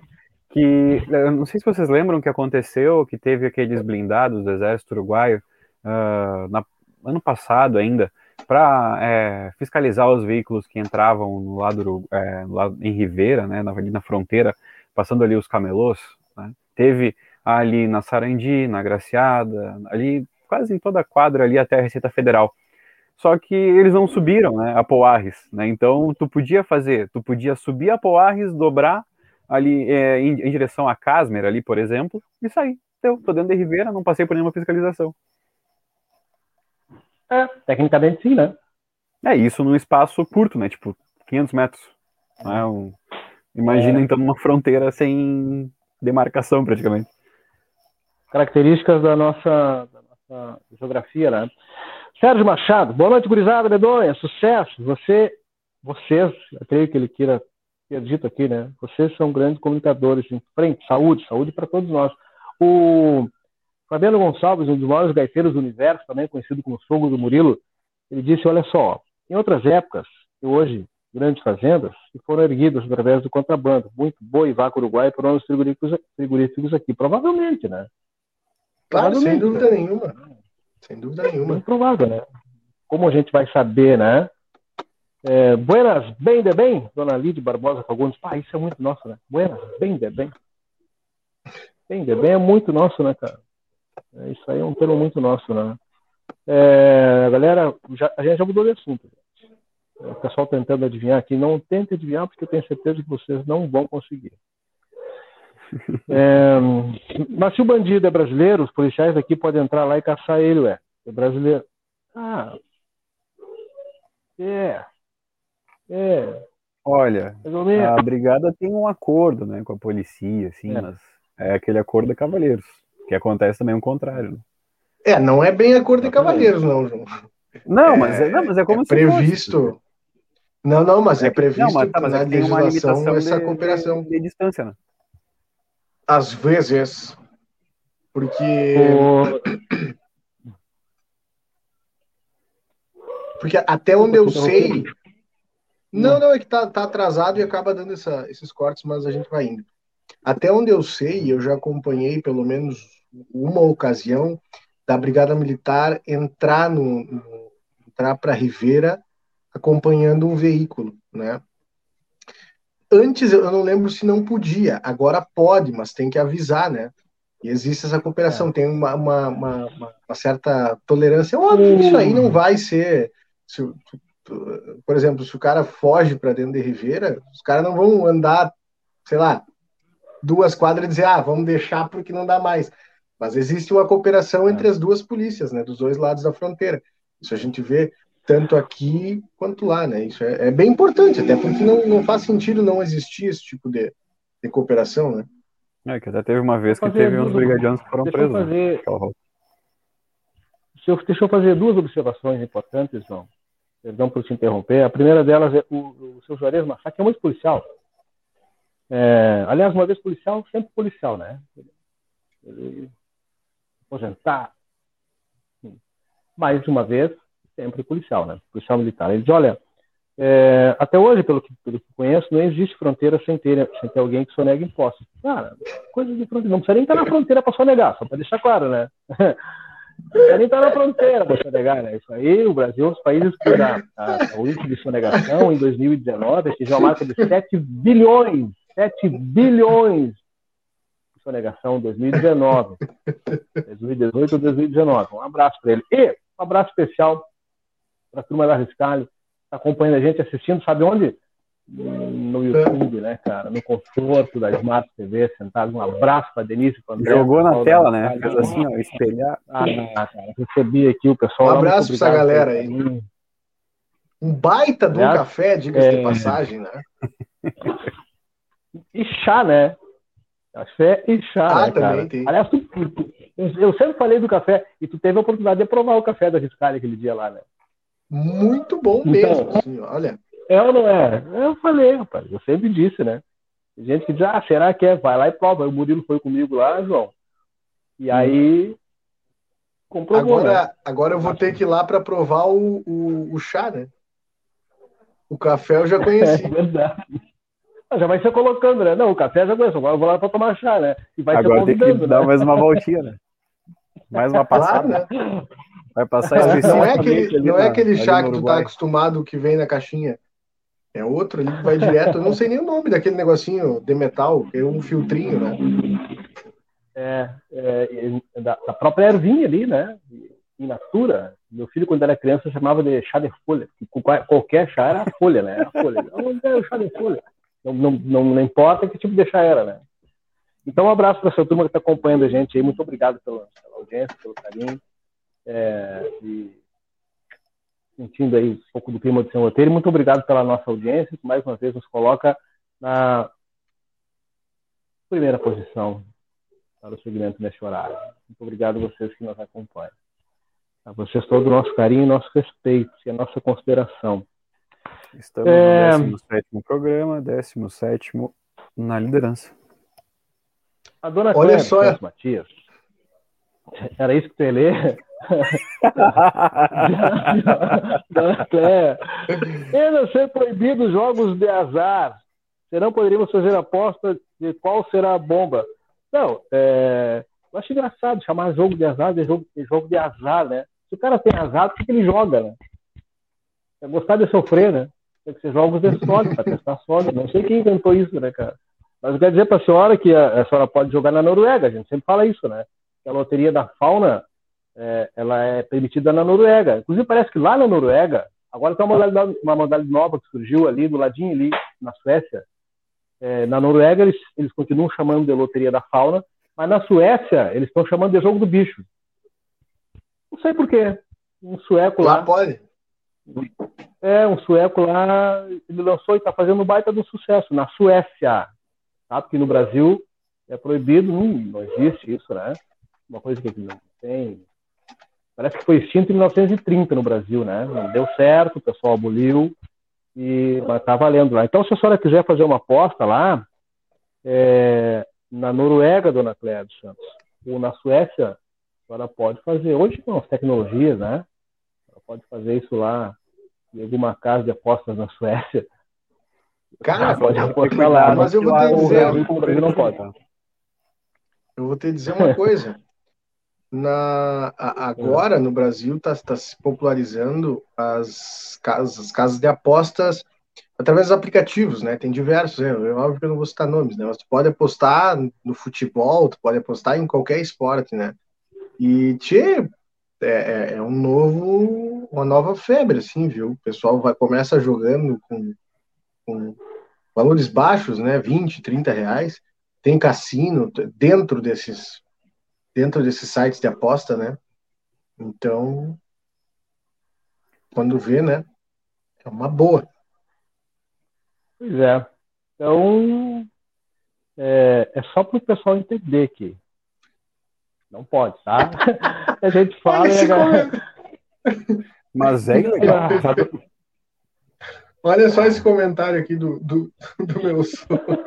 Que eu não sei se vocês lembram o que aconteceu, que teve aqueles blindados do exército uruguaio uh, na, ano passado ainda, para é, fiscalizar os veículos que entravam no lado, é, no lado em Ribeira, né, na, ali na fronteira, passando ali os camelôs. Né? Teve ali na Sarandi, na Graciada, ali quase em toda a quadra ali até a Receita Federal. Só que eles não subiram, né, a Poarres, né? Então tu podia fazer, tu podia subir a Poarres, dobrar ali é, em, em, direção a Casmer ali, por exemplo, e sair. Eu tô dentro de Ribeira, não passei por nenhuma fiscalização. É, tecnicamente sim, né? É isso num espaço curto, né? Tipo, 500 metros. Né? Um, imagina é. então uma fronteira sem demarcação praticamente. Características da nossa, da nossa geografia, né? Sérgio Machado, boa noite, gurizada, medonha, sucesso. Você, vocês, eu creio que ele queira ter dito aqui, né? Vocês são grandes comunicadores em frente, saúde, saúde para todos nós. O Fabiano Gonçalves, um dos maiores gaiteiros do universo, também conhecido como sogro do Murilo, ele disse: Olha só, em outras épocas, e hoje grandes fazendas, que foram erguidas através do contrabando, muito boi vaca uruguai por os frigoríficos, frigoríficos aqui. Provavelmente, né? Claro, sem dúvida né? nenhuma. Sem dúvida nenhuma. É provável, né? Como a gente vai saber, né? É, buenas, bem de bem, dona Lídia Barbosa Fagundes. Pá, isso é muito nosso, né? Buenas, bem de bem. Bem de bem é muito nosso, né, cara? É, isso aí é um termo muito nosso, né? É, galera, já, a gente já mudou de assunto. É, o pessoal tentando adivinhar aqui, não tente adivinhar, porque eu tenho certeza que vocês não vão conseguir. É, mas se o bandido é brasileiro, os policiais daqui podem entrar lá e caçar ele, ué. É brasileiro. Ah. É. É. Olha, a brigada tem um acordo, né, com a polícia, assim, é. mas é aquele acordo de cavalheiros. Que acontece também o contrário. Né? É, não é bem acordo de cavalheiros, não, João. Não, é, mas, é, não, mas é como é se previsto. Fosse. Não, não, mas é, é previsto não, mas, tá, mas na legislação essa de, cooperação. De, de, distância, né? Às vezes. Porque. Porque até onde eu sei. Não, não, é que tá, tá atrasado e acaba dando essa, esses cortes, mas a gente vai indo. Até onde eu sei, eu já acompanhei pelo menos uma ocasião da Brigada Militar entrar no, no entrar para Rivera acompanhando um veículo, né? Antes eu não lembro se não podia, agora pode, mas tem que avisar, né? E existe essa cooperação, é. tem uma, uma, uma, uma, certa tolerância. Óbvio que isso aí não vai ser. Se, por exemplo, se o cara foge para dentro de Rivera, os caras não vão andar, sei lá, duas quadras e dizer, ah, vamos deixar porque não dá mais. Mas existe uma cooperação entre as duas polícias, né, dos dois lados da fronteira. Isso a gente vê tanto aqui quanto lá, né? Isso é, é bem importante, até porque não, não faz sentido não existir esse tipo de, de cooperação, né? É, que até teve uma vez que teve uns brigadianos que foram deixa presos. Né? Fazer... Deixa, eu, deixa eu fazer duas observações importantes, João. Perdão por te interromper. A primeira delas é o, o seu Juarez Massacre é muito policial. É, aliás, uma vez policial, sempre policial, né? Ele aposentar. Mais uma vez, sempre policial, né? Policial militar. Ele diz, olha, é, até hoje, pelo que, pelo que conheço, não existe fronteira sem ter, sem ter alguém que sonega impostos. Cara, coisa de fronteira. Não precisa nem estar na fronteira para sonegar, só para deixar claro, né? Não precisa nem estar na fronteira para sonegar, né? Isso aí, o Brasil dos países que a, a, o índice de sonegação em 2019 atingiu a marca de 7 bilhões 7 bilhões de sonegação em 2019. 2018 ou 2019. Um abraço para ele. E um abraço especial para a turma da Riscalho, está acompanhando a gente, assistindo, sabe onde? No YouTube, né, cara? No conforto da Smart TV, sentado. Um abraço para Denise. Pra André, Jogou na tela, né? Fez assim, ó, espelhar. Ah, cara, recebi aqui o pessoal. Um abraço para essa galera aí. Um baita de um café, diga-se é... de passagem, né? e chá, né? Café e chá, ah, né, também cara? tem. Aliás, tu, tu, eu sempre falei do café e tu teve a oportunidade de provar o café da Riscalha aquele dia lá, né? Muito bom então, mesmo, assim, olha. É ou não é? Eu falei, rapaz, eu sempre disse, né? gente que diz, ah, será que é? Vai lá e prova. O Murilo foi comigo lá, João. E aí comprovou. Agora, né? agora eu vou ter que ir lá para provar o, o, o, chá, né? O café eu já conheci. É verdade. Ah, já vai ser colocando, né? Não, o café já conheço, agora eu vou lá para tomar chá, né? E vai agora tem que né? dar mais uma voltinha, né? Mais uma passada. Claro, né? Vai passar Não é aquele, não é aquele chá que tu tá acostumado que vem na caixinha. É outro ali que vai direto. Eu não sei nem o nome daquele negocinho de metal, que é um filtrinho, né? É, é da, da, própria ervinha ali, né? In natura. Meu filho, quando era criança, chamava de chá de folha. Qualquer chá era folha, né? Era folha. Não, é o chá de folha. Não, não, não, não importa que tipo de chá era, né? Então, um abraço para essa turma que está acompanhando a gente aí. Muito obrigado pela, pela audiência, pelo carinho. É, e sentindo aí um pouco do clima do seu roteiro. Muito obrigado pela nossa audiência, que mais uma vez nos coloca na primeira posição para o segmento neste horário. Muito obrigado a vocês que nos acompanham. A vocês todo o nosso carinho, nosso respeito e a nossa consideração. Estamos é... no 17 programa, 17 na liderança. A dona Olha Cléber, só, Matias. Era isso que tu ia ler? Cléber. Ainda ser proibidos jogos de azar. Serão poderíamos fazer aposta de qual será a bomba. Não, é... eu acho engraçado chamar jogo de azar de jogo, de jogo de azar, né? Se o cara tem azar, por que ele joga, né? É gostar de sofrer, né? Tem que ser jogos de sorte, para testar sorte. Não sei quem inventou isso, né, cara? Mas eu quero dizer para a senhora que a, a, senhora pode jogar na Noruega, a gente sempre fala isso, né? Que a loteria da fauna, é, ela é permitida na Noruega. Inclusive, parece que lá na Noruega, agora tem uma modalidade, uma modalidade nova que surgiu ali, do ladinho ali, na Suécia. É, na Noruega, eles, eles continuam chamando de loteria da fauna, mas na Suécia, eles estão chamando de jogo do bicho. Não sei por quê. Um sueco lá. Lá pode. É, um sueco lá, ele lançou e está fazendo um baita do sucesso, na Suécia. Tá? Porque no Brasil é proibido, não, não existe isso, né? Uma coisa que não tem. Parece que foi extinto em 1930 no Brasil, né? Não deu certo, o pessoal aboliu, e, mas tá valendo lá. Então, se a senhora quiser fazer uma aposta lá, é, na Noruega, dona Cléia dos Santos, ou na Suécia, a senhora pode fazer. Hoje, com as tecnologias, né? Ela pode fazer isso lá em alguma casa de apostas na Suécia. Cara, pode apostar lá, mas eu vou te dizer. não pode. Eu vou te dizer uma coisa. Na, agora no Brasil está tá se popularizando as casas, as casas de apostas através dos aplicativos, né? Tem diversos, né? é óbvio que eu não vou citar nomes, né? Mas tu pode apostar no futebol, tu pode apostar em qualquer esporte, né? E tchê, é, é, é um novo, uma nova febre, assim, viu? O pessoal vai começa jogando com com valores baixos, né, 20, 30 reais. Tem cassino dentro desses dentro desses sites de aposta, né? Então, quando vê, né, é uma boa. Pois é. Então, é, é só para o pessoal entender que não pode, tá? A gente fala. Mas é legal. Olha só esse comentário aqui do, do, do meu sogro.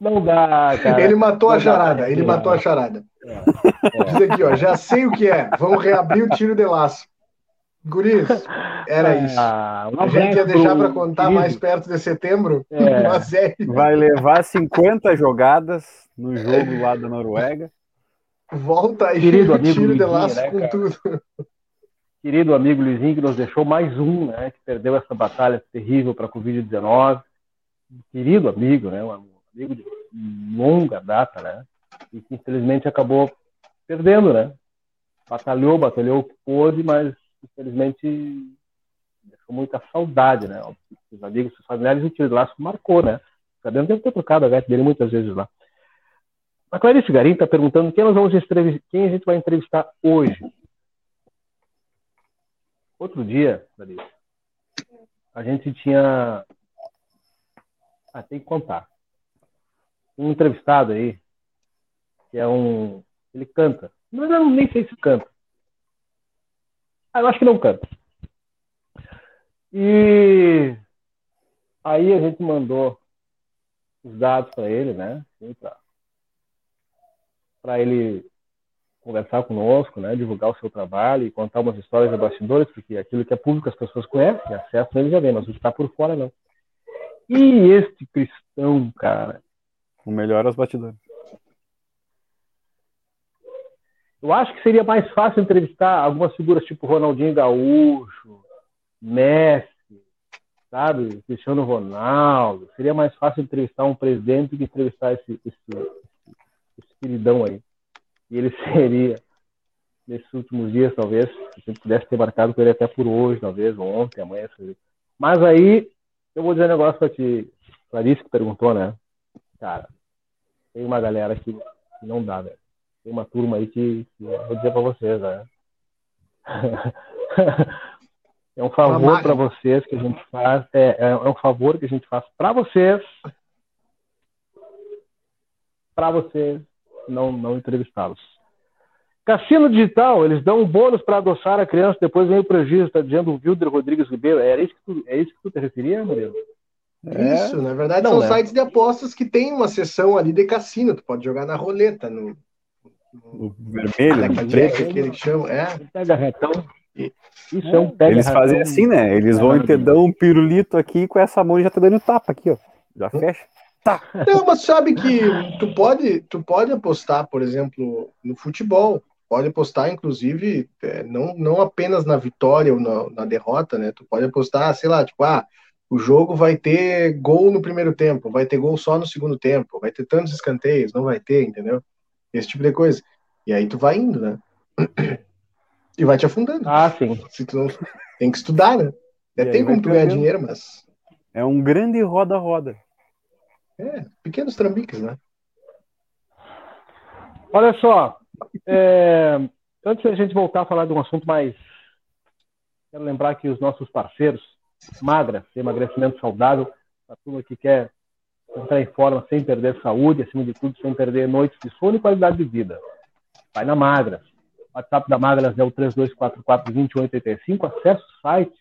Não dá, cara. Ele matou não a charada, dá, ele é. matou a charada. É. É. Diz aqui, ó, já sei o que é. Vamos reabrir o tiro de laço. Guris, era ah, isso. a gente ia deixar para contar querido. mais perto de setembro, é, mas é. Vai levar 50 jogadas no jogo lá da Noruega. Volta aí, querido tiro de laço né, com cara? tudo querido amigo Luizinho, que nos deixou mais um, né, que perdeu essa batalha terrível para a Covid-19. Querido amigo, né, um amigo de longa data, né, e que infelizmente acabou perdendo, né. Batalhou, batalhou o que pôde, mas infelizmente deixou muita saudade, né. Os amigos, os familiares, o tiro de laço marcou, né. Sabendo que ter trocado a gata dele muitas vezes lá. A Clarice Garim está perguntando quem nós vamos quem a gente vai entrevistar hoje. Outro dia, Larissa, a gente tinha. Ah, tem que contar. Um entrevistado aí, que é um. Ele canta. Mas eu nem sei se canta. Ah, eu acho que não canta. E aí a gente mandou os dados para ele, né? Para ele conversar conosco, né? Divulgar o seu trabalho e contar umas histórias de bastidores, porque aquilo que é público as pessoas conhecem, acesso ele já vem, mas o que está por fora não. E este cristão, cara. O melhor aos bastidores. Eu acho que seria mais fácil entrevistar algumas figuras tipo Ronaldinho Gaúcho, Messi, sabe? Cristiano Ronaldo. Seria mais fácil entrevistar um presidente do que entrevistar esse, esse, esse queridão aí. E ele seria, nesses últimos dias, talvez, se a gente pudesse ter marcado com ele até por hoje, talvez, ontem, amanhã. Mas aí, eu vou dizer um negócio pra ti. Clarice que perguntou, né? Cara, tem uma galera que, que não dá, velho tem uma turma aí que, que vou dizer para vocês, né? é um favor para vocês que a gente faz, é, é, um favor que a gente faz para vocês, para vocês não não entrevistá-los. Cassino Digital, eles dão um bônus para adoçar a criança, depois vem o prejuízo, está dizendo o Wilder Rodrigues Ribeiro. É isso que tu, é isso que tu te referia, Murilo? É. Isso, na verdade não, são é. sites de apostas que tem uma seção ali de cassino, tu pode jogar na roleta, no, o vermelho, o preto, que eles chamam, é. Pega retão. Isso é, um pega Eles fazem assim, né? Eles vão te dar um pirulito aqui com essa mão e já tá dando tapa aqui, ó. Já fecha. Tá. Não, mas sabe que tu pode, tu pode apostar, por exemplo, no futebol. Pode apostar, inclusive, é, não, não apenas na vitória ou na, na derrota, né? Tu pode apostar, sei lá, tipo, ah, o jogo vai ter gol no primeiro tempo, vai ter gol só no segundo tempo, vai ter tantos escanteios, não vai ter, entendeu? Esse tipo de coisa. E aí tu vai indo, né? E vai te afundando. Ah, sim. Se tu não... Tem que estudar, né? É, tem como tu ganhar dinheiro, mas. É um grande roda-roda. É, pequenos trambiques, né? Olha só, é... antes da gente voltar a falar de um assunto mais. Quero lembrar que os nossos parceiros, Magra, emagrecimento saudável, a turma que quer entrar em forma sem perder saúde, acima de tudo, sem perder noites de sono e qualidade de vida. Vai na Magras. O WhatsApp da Magras é o 3244-2885. Acesse o site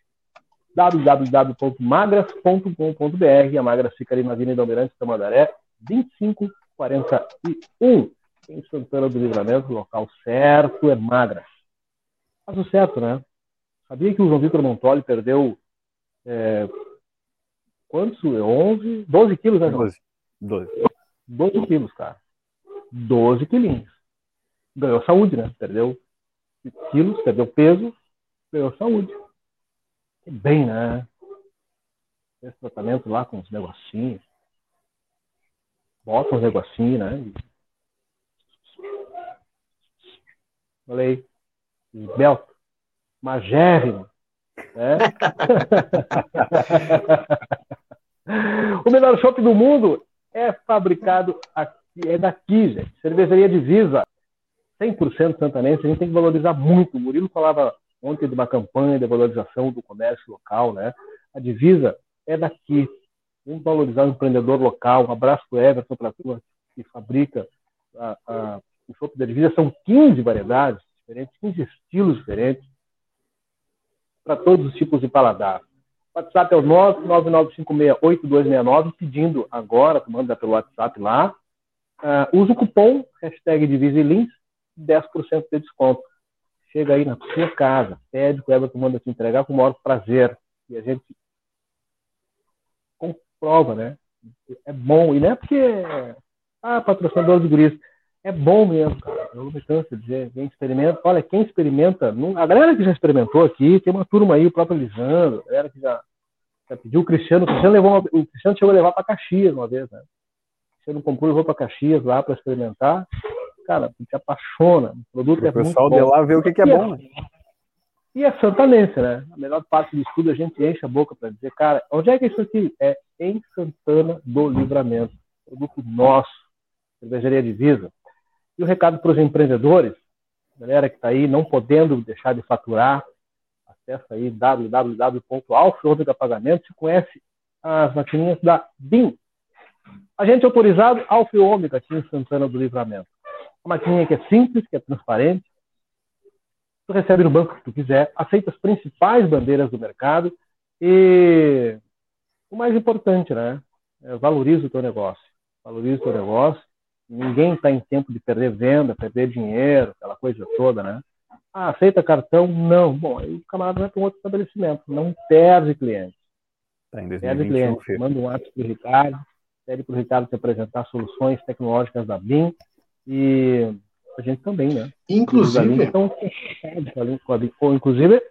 www.magras.com.br. A Magras fica ali na Avenida Almirante Tamandaré, 2541, em Santana do Livramento. Local certo é Magras. Faz o certo, né? Sabia que o João Vitor Montoli perdeu é, Quantos? 11? 12 quilos, né, João? 12. 12. quilos, cara. 12 quilinhos. Ganhou saúde, né? Perdeu quilos, perdeu peso, ganhou saúde. Que bem, né? Esse tratamento lá com os negocinhos. Bota uns negocinhos, né? Falei, Belto, magérrimo. Né? O melhor chopp do mundo é fabricado aqui, é daqui, gente. Cervejaria Divisa, 100% santanense. A gente tem que valorizar muito. O Murilo falava ontem de uma campanha de valorização do comércio local, né? A Divisa é daqui. Vamos valorizar o empreendedor local. Um abraço para o Everton, para a turma que fabrica a, a, o chopp da Divisa. São 15 variedades diferentes, 15 estilos diferentes, para todos os tipos de paladar. WhatsApp é o 999568269, pedindo agora, tu manda pelo WhatsApp lá. Uh, usa o cupom, hashtag Divisilins, 10% de desconto. Chega aí na sua casa, pede que o manda te entregar com o maior prazer. E a gente comprova, né? É bom. E não é porque, ah, patrocinador do Guris. É bom mesmo, cara. Eu não me canso de dizer. Quem experimenta, olha, quem experimenta, não, a galera que já experimentou aqui, tem uma turma aí, o próprio Lisandro, a galera que já, já pediu o Cristiano. O Cristiano, levou uma, o Cristiano chegou a levar para Caxias uma vez, né? O Cristiano comprou e levou para Caxias lá para experimentar. Cara, te apaixona. O produto o é pessoal muito de lá vê o que, que é bom, né? E é santanense, né? A melhor parte do estudo a gente enche a boca para dizer, cara, onde é que é isso aqui? É em Santana do Livramento. Produto nosso. Cervejaria Divisa. E o recado para os empreendedores, galera que está aí não podendo deixar de faturar, acessa aí www.alfa Pagamento, se conhece as maquininhas da BIM. Agente autorizado Alfa Ômega aqui em Santana do Livramento. Uma maquininha que é simples, que é transparente. Tu recebe no banco que tu quiser, aceita as principais bandeiras do mercado e o mais importante, né? É, valoriza o teu negócio. valorize o seu negócio. Ninguém está em tempo de perder venda, perder dinheiro, aquela coisa toda, né? Ah, aceita cartão? Não. Bom, aí o camarada vai para um outro estabelecimento. Não perde cliente. Tá perde cliente. Manda um WhatsApp para o Ricardo, pede para o Ricardo te apresentar soluções tecnológicas da BIM e a gente também, né? Inclusive, então, inclusive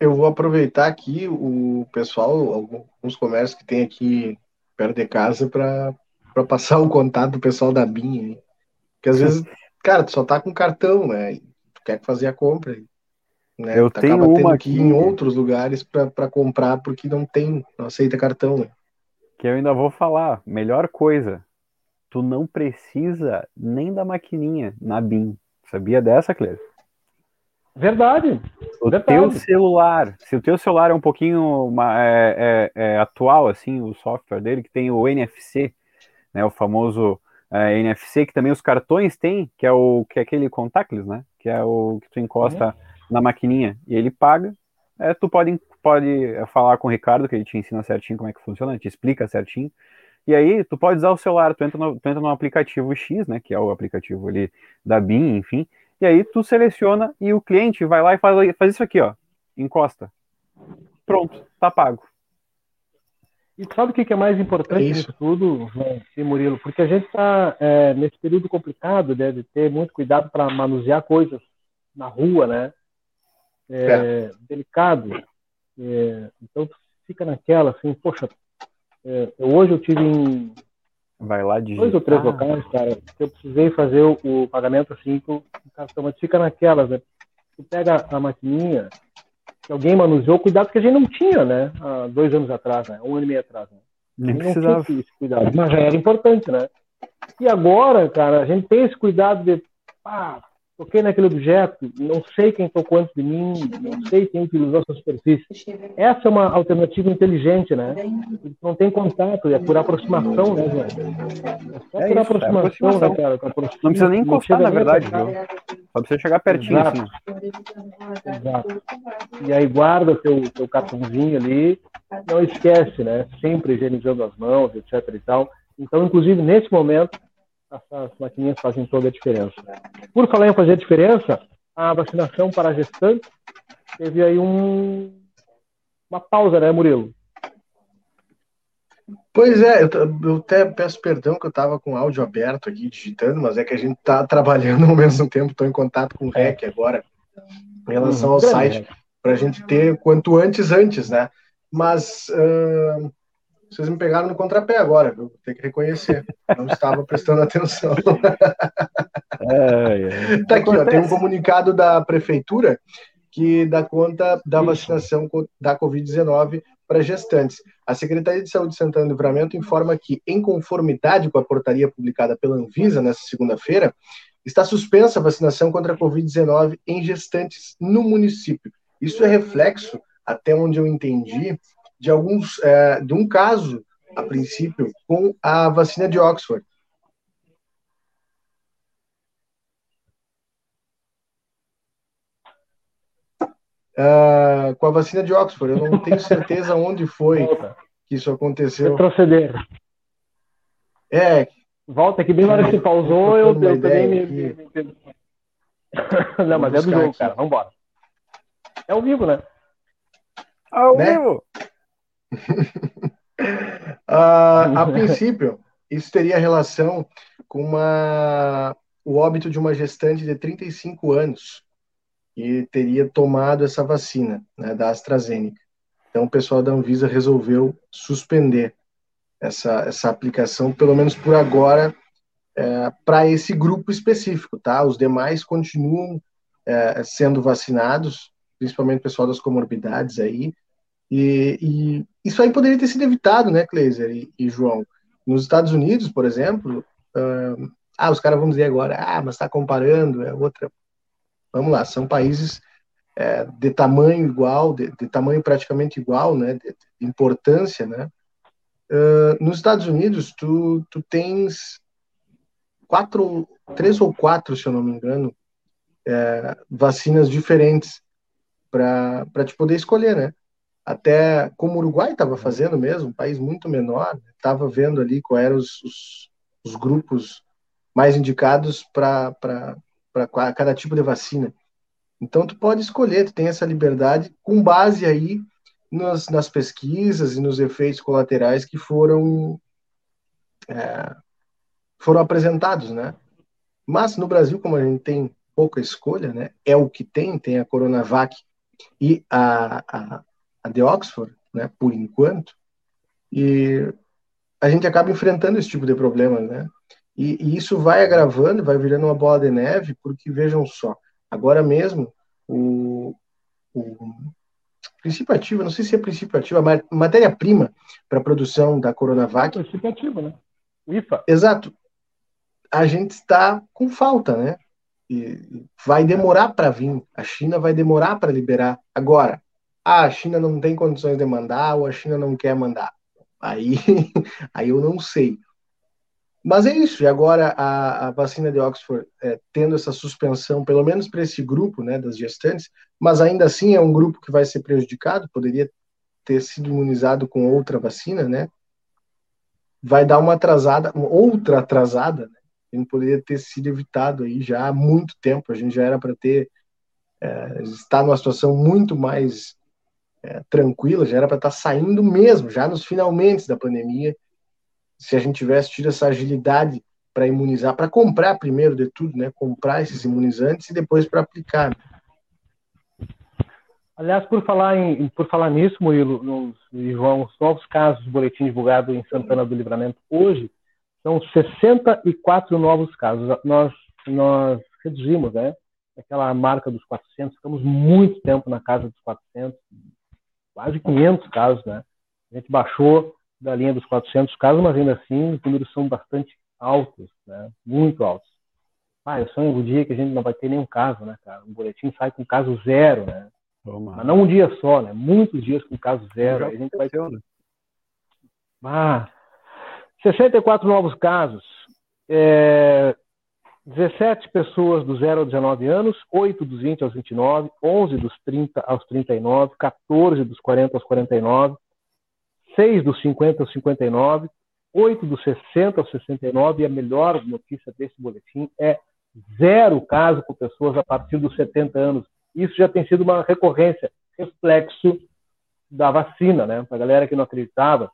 eu vou aproveitar aqui o pessoal, alguns comércios que tem aqui perto de casa para passar o contato do pessoal da BIM. Porque às vezes, cara, tu só tá com cartão, né? Tu quer fazer a compra. Né? Eu tu tenho acaba uma que ir em outros lugares para comprar porque não tem, não aceita cartão. Né? Que eu ainda vou falar, melhor coisa, tu não precisa nem da maquininha na BIM. Sabia dessa, Cleber? Verdade. O Verdade. teu celular, se o teu celular é um pouquinho uma, é, é, é, atual, assim, o software dele, que tem o NFC, né, o famoso é, NFC, que também os cartões têm, que é o que é aquele contactless, né, que é o que tu encosta uhum. na maquininha e ele paga, é, tu pode, pode falar com o Ricardo, que ele te ensina certinho como é que funciona, te explica certinho, e aí tu pode usar o celular, tu entra no, tu entra no aplicativo X, né, que é o aplicativo ali da BIM, enfim, e aí tu seleciona e o cliente vai lá e faz, faz isso aqui, ó. Encosta. Pronto, tá pago. E sabe o que é mais importante é nisso tudo, Sim, Murilo? Porque a gente está é, nesse período complicado, deve ter muito cuidado para manusear coisas na rua, né? É, é. Delicado. É, então fica naquela assim, poxa, é, hoje eu tive em Vai lá de dois ou três locais, cara, que eu precisei fazer o, o pagamento assim com o cartão, mas fica naquelas, né? Tu pega a maquininha que alguém manuseou, cuidado que a gente não tinha, né? Há dois anos atrás, né? Um ano e meio atrás, né? Nem precisava. Esse cuidado, mas já era importante, né? E agora, cara, a gente tem esse cuidado de, pá, toquei naquele objeto, não sei quem tocou antes de mim, não sei quem utilizou essa superfície. Essa é uma alternativa inteligente, né? Não tem contato, é por aproximação, né, velho? É, é por isso, aproximação, é aproximação, né, cara? Não precisa nem encostar, na verdade, viu? Só precisa chegar pertinho, Exato. assim. Exato. E aí guarda teu, teu cartãozinho ali, não esquece, né? Sempre higienizando as mãos, etc e tal. Então, inclusive, nesse momento, essas maquininhas fazem toda a diferença. Por falar em fazer diferença, a vacinação para gestantes teve aí um, uma pausa, né, Murilo? Pois é, eu, eu até peço perdão que eu estava com o áudio aberto aqui digitando, mas é que a gente está trabalhando ao mesmo tempo, estou em contato com o REC agora, em relação ao site, para a gente ter quanto antes antes, né? Mas uh, vocês me pegaram no contrapé agora, viu? Vou ter que reconhecer. Não estava prestando atenção. É, é. Tá aqui, ó, tem um comunicado da prefeitura que dá conta da vacinação da Covid-19 para gestantes. A Secretaria de Saúde de Santana do Livramento informa que, em conformidade com a portaria publicada pela Anvisa nesta segunda-feira, está suspensa a vacinação contra a Covid-19 em gestantes no município. Isso é reflexo, até onde eu entendi, de alguns é, de um caso a princípio com a vacina de Oxford. Uh, com a vacina de Oxford, eu não tenho certeza onde foi que isso aconteceu. Retroceder. É. Volta aqui bem na hora que você pausou, eu, eu também me, me, me... Não, mas é do jogo, aqui. cara. Vambora. É ao vivo, né? Ao né? vivo! a princípio, isso teria relação com uma, o óbito de uma gestante de 35 anos que teria tomado essa vacina né, da AstraZeneca. Então, o pessoal da Anvisa resolveu suspender essa, essa aplicação, pelo menos por agora, é, para esse grupo específico, tá? Os demais continuam é, sendo vacinados, principalmente o pessoal das comorbidades aí, e, e, isso aí poderia ter sido evitado, né, Kleiser e, e João? Nos Estados Unidos, por exemplo, uh, ah, os caras vão dizer agora, ah, mas está comparando, é outra. Vamos lá, são países é, de tamanho igual, de, de, tamanho praticamente igual, né, de, de importância, né? Uh, nos Estados Unidos, tu, tu tens quatro, três ou quatro, se eu não me engano, é, vacinas diferentes para te poder escolher, né? Até como o Uruguai estava fazendo mesmo, um país muito menor, estava vendo ali quais eram os, os, os grupos mais indicados para cada tipo de vacina. Então, tu pode escolher, tu tem essa liberdade com base aí nas, nas pesquisas e nos efeitos colaterais que foram, é, foram apresentados, né? Mas no Brasil, como a gente tem pouca escolha, né? É o que tem, tem a Coronavac e a, a, a de Oxford, né? Por enquanto, e a gente acaba enfrentando esse tipo de problema, né? E, e, isso vai agravando, vai virando uma bola de neve, porque vejam só, agora mesmo o, o princípio ativo, não sei se é princípio ativo, a matéria-prima para a produção da Coronavac. Princípio ativo, né? IFA. Exato. A gente está com falta, né? E vai demorar para vir. A China vai demorar para liberar. Agora, ah, a China não tem condições de mandar ou a China não quer mandar. Aí, aí eu não sei. Mas é isso, e agora a, a vacina de Oxford é, tendo essa suspensão, pelo menos para esse grupo né, das gestantes, mas ainda assim é um grupo que vai ser prejudicado, poderia ter sido imunizado com outra vacina, né? Vai dar uma atrasada, uma outra atrasada, né? Poderia ter sido evitado aí já há muito tempo, a gente já era para ter, é, estar numa situação muito mais é, tranquila, já era para estar saindo mesmo, já nos finalmente da pandemia, se a gente tivesse tido essa agilidade para imunizar, para comprar primeiro de tudo, né? Comprar esses imunizantes e depois para aplicar. Aliás, por falar, em, por falar nisso, Murilo, nos, João, os novos casos do boletim divulgado em Santana do Livramento hoje são 64 novos casos. Nós, nós reduzimos, né? Aquela marca dos 400, ficamos muito tempo na casa dos 400, quase 500 casos, né? A gente baixou da linha dos 400 casos, mas ainda assim os números são bastante altos, né? muito altos. Ah, eu sonho um dia que a gente não vai ter nenhum caso, né, cara? Um boletim sai com caso zero, né? Toma. Mas não um dia só, né? Muitos dias com caso zero. a gente vai ter. Né? Ah, 64 novos casos. É, 17 pessoas do 0 aos 19 anos, 8 dos 20 aos 29, 11 dos 30 aos 39, 14 dos 40 aos 49, 6 dos 50 aos 59, 8 dos 60 aos 69, e a melhor notícia desse boletim é zero caso com pessoas a partir dos 70 anos. Isso já tem sido uma recorrência, reflexo da vacina, né? Para a galera que não acreditava.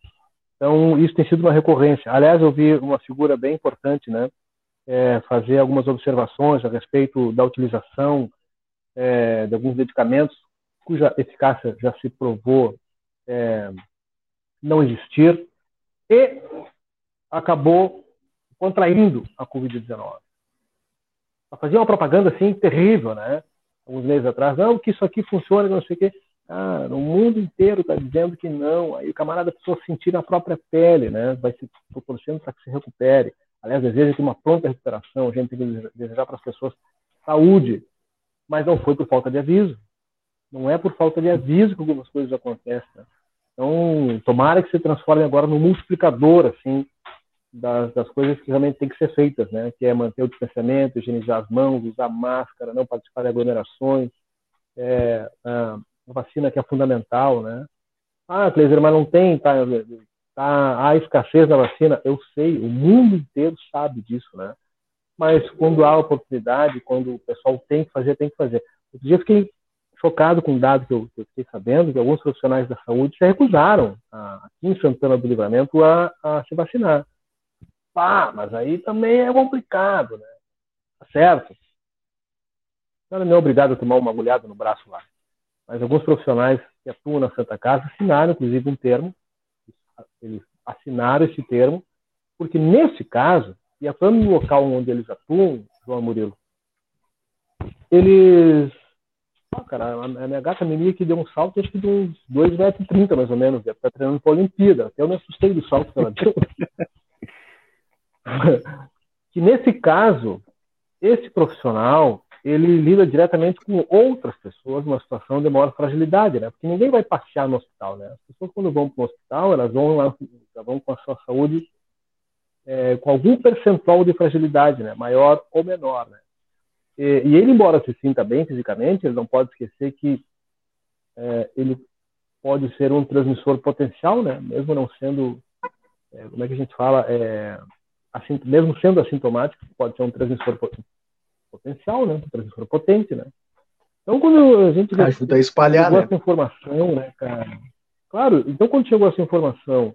Então, isso tem sido uma recorrência. Aliás, eu vi uma figura bem importante, né? É, fazer algumas observações a respeito da utilização é, de alguns medicamentos cuja eficácia já se provou é, não existir e acabou contraindo a Covid-19. Fazia uma propaganda assim terrível, né? Alguns meses atrás, não, que isso aqui funciona, não sei o quê. Ah, no mundo inteiro está dizendo que não. Aí o camarada precisa sentir na própria pele, né? Vai se proporcionando para que se recupere. Aliás, deseja ter uma pronta recuperação. A gente tem que desejar para as pessoas saúde. Mas não foi por falta de aviso. Não é por falta de aviso que algumas coisas acontecem. Então, tomara que se transforme agora no multiplicador, assim, das, das, coisas que realmente têm que ser feitas, né? Que é manter o distanciamento, higienizar as mãos, usar máscara, não participar de aglomerações, é, a vacina que é fundamental, né? Ah, Cleiser, mas não tem, tá, tá, há escassez da vacina. Eu sei, o mundo inteiro sabe disso, né? Mas quando há oportunidade, quando o pessoal tem que fazer, tem que fazer. Outro dia fiquei chocado com o dado que eu, que eu, fiquei sabendo, que alguns profissionais da saúde se recusaram, a, aqui em Santana do Livramento, a, a se vacinar. Ah, mas aí também é complicado, né? Tá certo? O não é obrigado a tomar uma agulhada no braço lá. Mas alguns profissionais que atuam na Santa Casa assinaram, inclusive, um termo. Eles assinaram esse termo, porque nesse caso, e atuando no local onde eles atuam, João Murilo, eles ah, cara, a minha gata Mimi que deu um salto, acho que de uns 2,30 metros mais ou menos. Ela tá treinando para a Olimpíada. Até eu me assustei do salto que ela deu. que nesse caso, esse profissional, ele lida diretamente com outras pessoas numa situação de maior fragilidade, né? Porque ninguém vai passear no hospital, né? As pessoas quando vão para o hospital, elas vão lá, vão com a sua saúde é, com algum percentual de fragilidade, né? Maior ou menor, né? E, e, ele, embora se sinta bem fisicamente, ele não pode esquecer que é, ele pode ser um transmissor potencial, né? Mesmo não sendo, é, como é que a gente fala, assim, mesmo sendo assintomático, pode ser um transmissor potencial, né? Um transmissor potente, né? Então, quando a gente ajuda a espalhar, né? essa informação, né, cara? Claro. Então, quando chegou essa informação,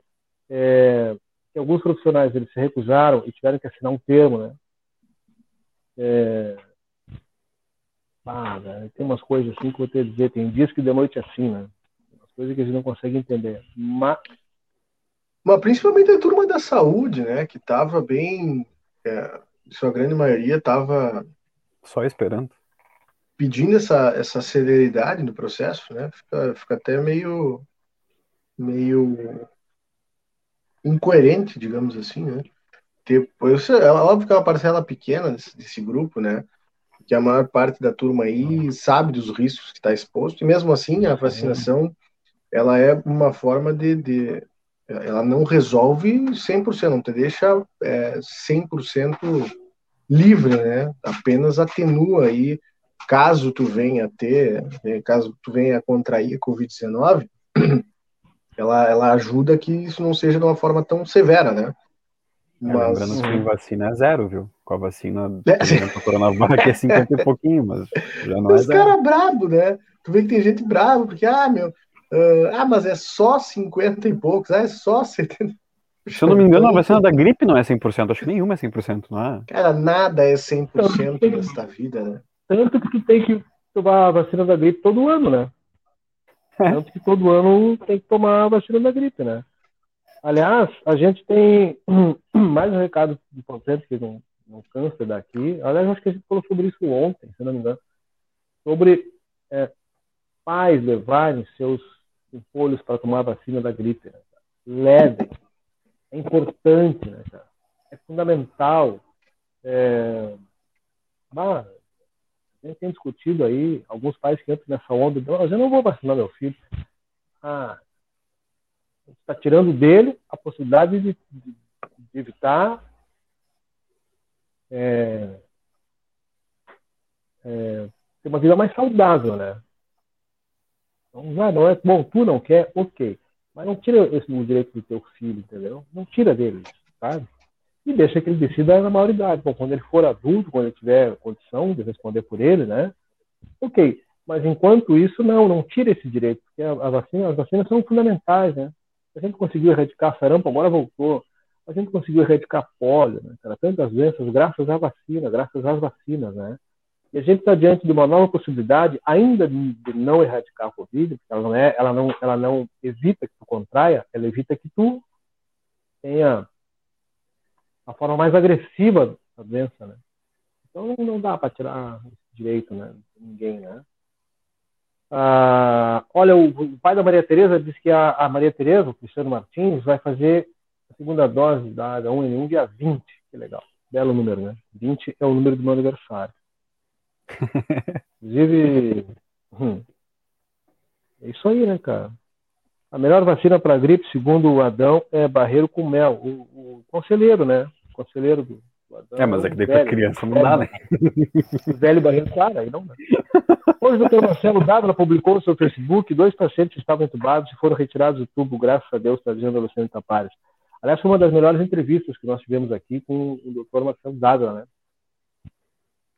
é, que alguns profissionais eles se recusaram e tiveram que assinar um termo, né? É, ah, né? tem umas coisas assim que eu vou ter dizer, tem dias que de noite é assim, né? Umas coisas que a gente não consegue entender. Mas, Mas principalmente a turma da saúde, né? Que estava bem. É, sua grande maioria estava. Só esperando. Pedindo essa, essa celeridade no processo, né? Fica, fica até meio. meio. incoerente, digamos assim, né? Depois, é óbvio que é uma parcela pequena desse, desse grupo, né? que a maior parte da turma aí sabe dos riscos que está exposto, e mesmo assim a vacinação ela é uma forma de, de ela não resolve 100%, não te deixa é, 100% livre, né? Apenas atenua aí, caso tu venha ter, né, caso tu venha contrair a Covid-19, ela, ela ajuda que isso não seja de uma forma tão severa, né? É, mas... lembrando que vacina é zero, viu? Com a vacina, é. a Coronavac é 50 e pouquinho, mas já não é Os caras brabo, né? Tu vê que tem gente bravo, porque, ah, meu, uh, ah, mas é só 50 e poucos, ah, é só 70. Se eu não me engano, a vacina da gripe não é 100%, acho que nenhuma é 100%, não é? Cara, nada é 100% nesta vida, né? Tanto que tu tem que tomar a vacina da gripe todo ano, né? É. Tanto que todo ano tem que tomar a vacina da gripe, né? Aliás, a gente tem mais um recado importante que não, não cansa daqui. Aliás, acho que a gente falou sobre isso ontem, se não me engano. Sobre é, pais levarem seus filhos para tomar a vacina da gripe. Né, Levem. É importante, né, cara? É fundamental. É... Mas, a gente tem discutido aí, alguns pais que entram nessa onda, eu não vou vacinar meu filho. Ah, está tirando dele a possibilidade de, de, de evitar é, é, ter uma vida mais saudável, né? Então, ah, não é bom, tu não quer, ok. Mas não tira esse o direito do teu filho, entendeu? Não tira dele, sabe? E deixa que ele decida na maioridade. Bom, quando ele for adulto, quando ele tiver condição de responder por ele, né? Ok. Mas enquanto isso, não, não tira esse direito, porque a, vacina, as vacinas são fundamentais, né? A gente conseguiu erradicar sarampo, agora voltou. A gente conseguiu erradicar polio, né? Tantas doenças, graças à vacina, graças às vacinas, né? E a gente está diante de uma nova possibilidade, ainda de, não erradicar a Covid, porque ela não, é, ela, não, ela não evita que tu contraia, ela evita que tu tenha a forma mais agressiva da doença, né? Então não dá para tirar direito, né? Ninguém, né? Ah, olha, o, pai da Maria Tereza disse que a, a, Maria Tereza, o Cristiano Martins, vai fazer a segunda dose da H1N1 dia 20. Que legal. Belo número, né? 20 é o número do meu aniversário. Inclusive, hum, é isso aí, né, cara? A melhor vacina para gripe, segundo o Adão, é barreiro com mel. O, o conselheiro, né? O conselheiro do, é, mas é que daí para criança não dá, né? Velho barreiro, claro, aí não dá. Hoje o doutor Marcelo Dávila publicou no seu Facebook dois pacientes estavam entubados e foram retirados do tubo, graças a Deus, está dizendo a Luciano Tapares. Aliás, foi uma das melhores entrevistas que nós tivemos aqui com o doutor Marcelo Dávila, né?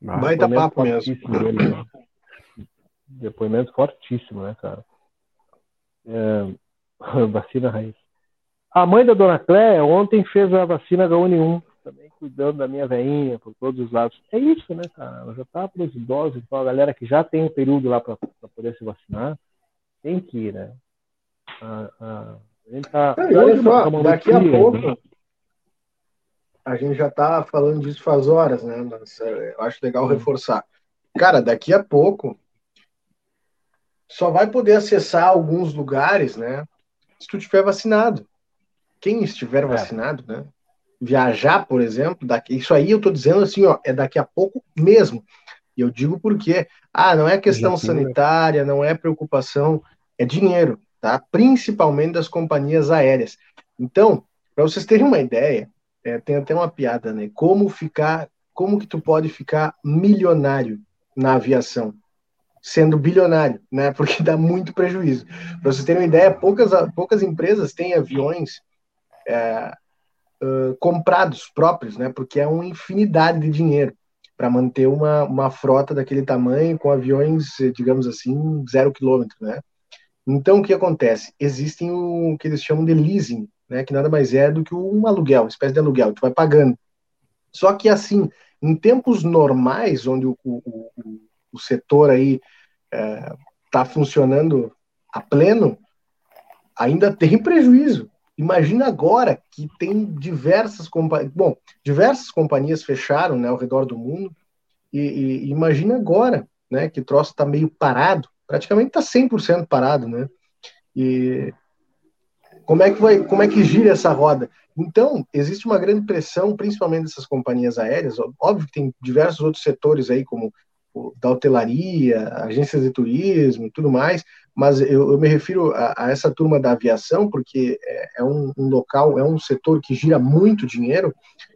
Ah, Baita papo mesmo. Dele, né? Depoimento fortíssimo, né, cara? É... vacina raiz. A mãe da dona Cléia ontem fez a vacina H1N1 também cuidando da minha veinha por todos os lados. É isso, né, cara? Ela já tá para os idosos, então a galera que já tem um período lá para poder se vacinar, tem que ir, né? A, a, a gente tá. É, olha só, daqui a pouco. A gente já tá falando disso faz horas, né? Mas é, eu acho legal reforçar. Cara, daqui a pouco só vai poder acessar alguns lugares, né? Se tu tiver vacinado. Quem estiver é. vacinado, né? viajar, por exemplo, daqui, isso aí eu estou dizendo assim, ó, é daqui a pouco mesmo. E eu digo porque, ah, não é questão sanitária, não é preocupação, é dinheiro, tá? Principalmente das companhias aéreas. Então, para vocês terem uma ideia, é, tem até uma piada, né? Como ficar, como que tu pode ficar milionário na aviação? sendo bilionário, né? Porque dá muito prejuízo. Para vocês terem uma ideia, poucas, poucas empresas têm aviões é, uh, comprados próprios, né? Porque é uma infinidade de dinheiro para manter uma, uma frota daquele tamanho com aviões, digamos assim, zero quilômetro, né? Então, o que acontece? Existem o que eles chamam de leasing, né? Que nada mais é do que um aluguel, uma espécie de aluguel, tu vai pagando. Só que, assim, em tempos normais, onde o, o, o setor aí está é, funcionando a pleno, ainda tem prejuízo. Imagina agora que tem diversas companhias, bom, diversas companhias fecharam, né, ao redor do mundo, e, e imagina agora, né, que o troço está meio parado, praticamente está 100% parado, né, e como é que vai, como é que gira essa roda? Então, existe uma grande pressão, principalmente dessas companhias aéreas, óbvio que tem diversos outros setores aí, como da hotelaria, agências de turismo tudo mais, mas eu, eu me refiro a, a, essa turma da aviação, porque é, é um, um, local, é um setor que gira muito dinheiro,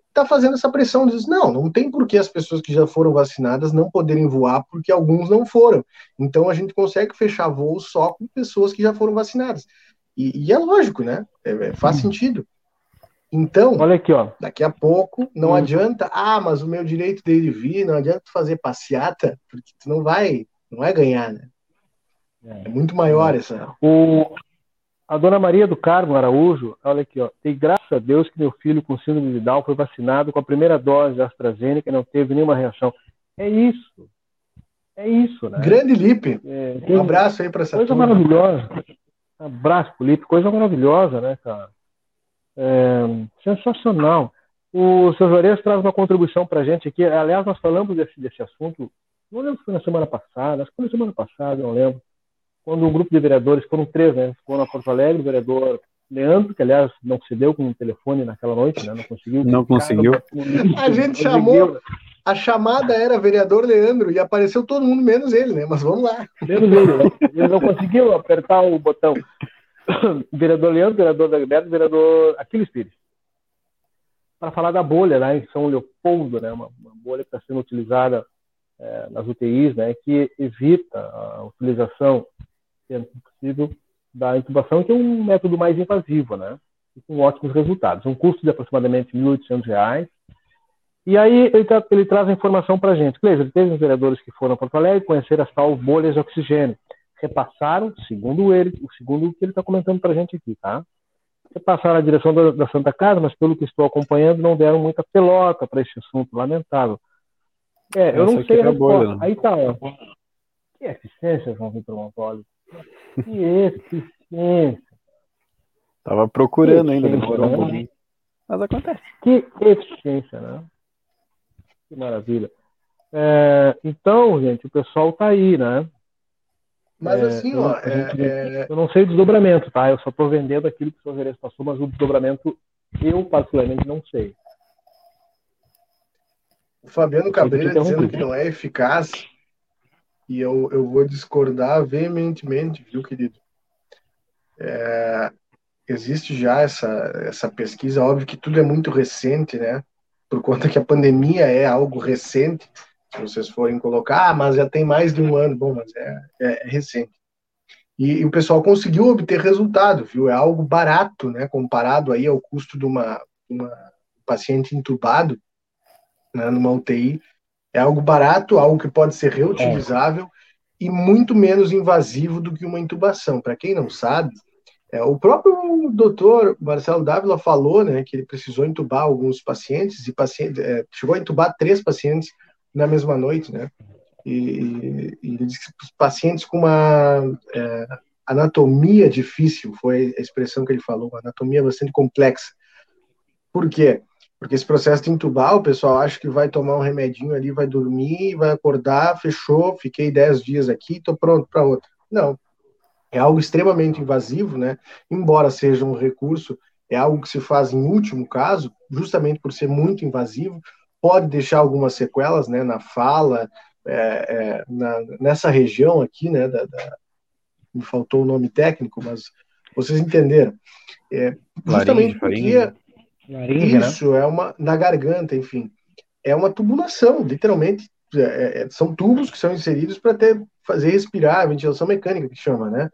está fazendo essa pressão, diz, não, não tem por que as pessoas que já foram vacinadas não poderem voar, porque alguns não foram. Então a gente consegue fechar voos só com pessoas que já foram vacinadas. E, e é lógico, né? É, é, faz hum. sentido. Então, olha aqui, ó. Daqui a pouco não hum. adianta, ah, mas o meu direito dele vir, não adianta fazer passeata, porque tu não vai, não vai ganhar, né? É, é muito maior essa. O, a dona Maria do Carmo Araújo, olha aqui, ó. Tem graças a Deus que meu filho com síndrome de Down foi vacinado com a primeira dose de AstraZeneca e não teve nenhuma reação. É isso. É isso, né? Grande Lipe. É, um abraço aí para essa Coisa turma. maravilhosa. Um abraço Lipe. Coisa maravilhosa, né, cara? É, sensacional. O seu Juarez traz uma contribuição para a gente aqui. Aliás, nós falamos desse, desse assunto, não lembro se foi na semana passada, acho que foi na semana passada, não lembro. Quando um grupo de vereadores, foram três, né? Foram a Porto Alegre, o vereador Leandro, que aliás não se deu com o telefone naquela noite, né? Não conseguiu. Não conseguiu. A gente chamou, a chamada era vereador Leandro e apareceu todo mundo menos ele, né? Mas vamos lá. Menos ele, né? Ele não conseguiu apertar o botão. vereador Leandro, vereador Dagberto, vereador Aquiles Pires. Para falar da bolha lá em São Leopoldo, né, uma, uma bolha que está sendo utilizada é, nas UTIs, né, que evita a utilização, sendo possível, da intubação, que é um método mais invasivo, né, com ótimos resultados. Um custo de aproximadamente R$ 1.800. E aí ele, tra ele traz a informação para a gente. Cleiser, teve os vereadores que foram a Porto Alegre conhecer as tal bolhas de oxigênio repassaram, segundo ele, o segundo que ele está comentando para a gente aqui, tá? Repassaram a direção da, da, Santa Casa, mas pelo que estou acompanhando, não deram muita pelota para esse assunto, lamentável. É, eu não sei a é resposta. Né? Aí tá, ó. Que eficiência, João Vitor Montoli. Que eficiência. Tava procurando ainda, demorou um pouquinho. Mas acontece. Que eficiência, né? Que maravilha. É, então, gente, o pessoal tá aí, né? Mas é, assim, ó. É, é, eu não sei o desdobramento, tá? Eu só estou vendendo aquilo que o senhor Jerez passou, mas o desdobramento eu, particularmente, não sei. O Fabiano Cabreira dizendo que não é eficaz, e eu, eu vou discordar veementemente, viu, querido? É, existe já essa, essa pesquisa, óbvio que tudo é muito recente, né? Por conta que a pandemia é algo recente, se vocês forem colocar, ah, mas já tem mais de um ano, bom, mas é, é, recente. E, e, o pessoal conseguiu obter resultado, viu? É algo barato, né? Comparado aí ao custo de uma, uma paciente entubado, né, numa UTI, é algo barato, algo que pode ser reutilizável é. e muito menos invasivo do que uma intubação. Para quem não sabe, é, o próprio doutor Marcelo Dávila falou, né, que ele precisou entubar alguns pacientes e paciente, é, chegou a entubar três pacientes na mesma noite, né? E, e, e os pacientes com uma é, anatomia difícil, foi a expressão que ele falou, uma anatomia bastante complexa. Por quê? Porque esse processo de entubar, o pessoal acha que vai tomar um remedinho ali, vai dormir, vai acordar, fechou, fiquei 10 dias aqui, estou pronto para outra. Não. É algo extremamente invasivo, né? Embora seja um recurso, é algo que se faz em último caso, justamente por ser muito invasivo, pode deixar algumas sequelas né, na fala, é, é, na, nessa região aqui, né, da, da, me faltou o nome técnico, mas vocês entenderam. É, justamente porque Laringe, né? isso né? é uma na garganta, enfim, é uma tubulação, literalmente é, é, são tubos que são inseridos para fazer respirar, ventilação mecânica, que chama, né?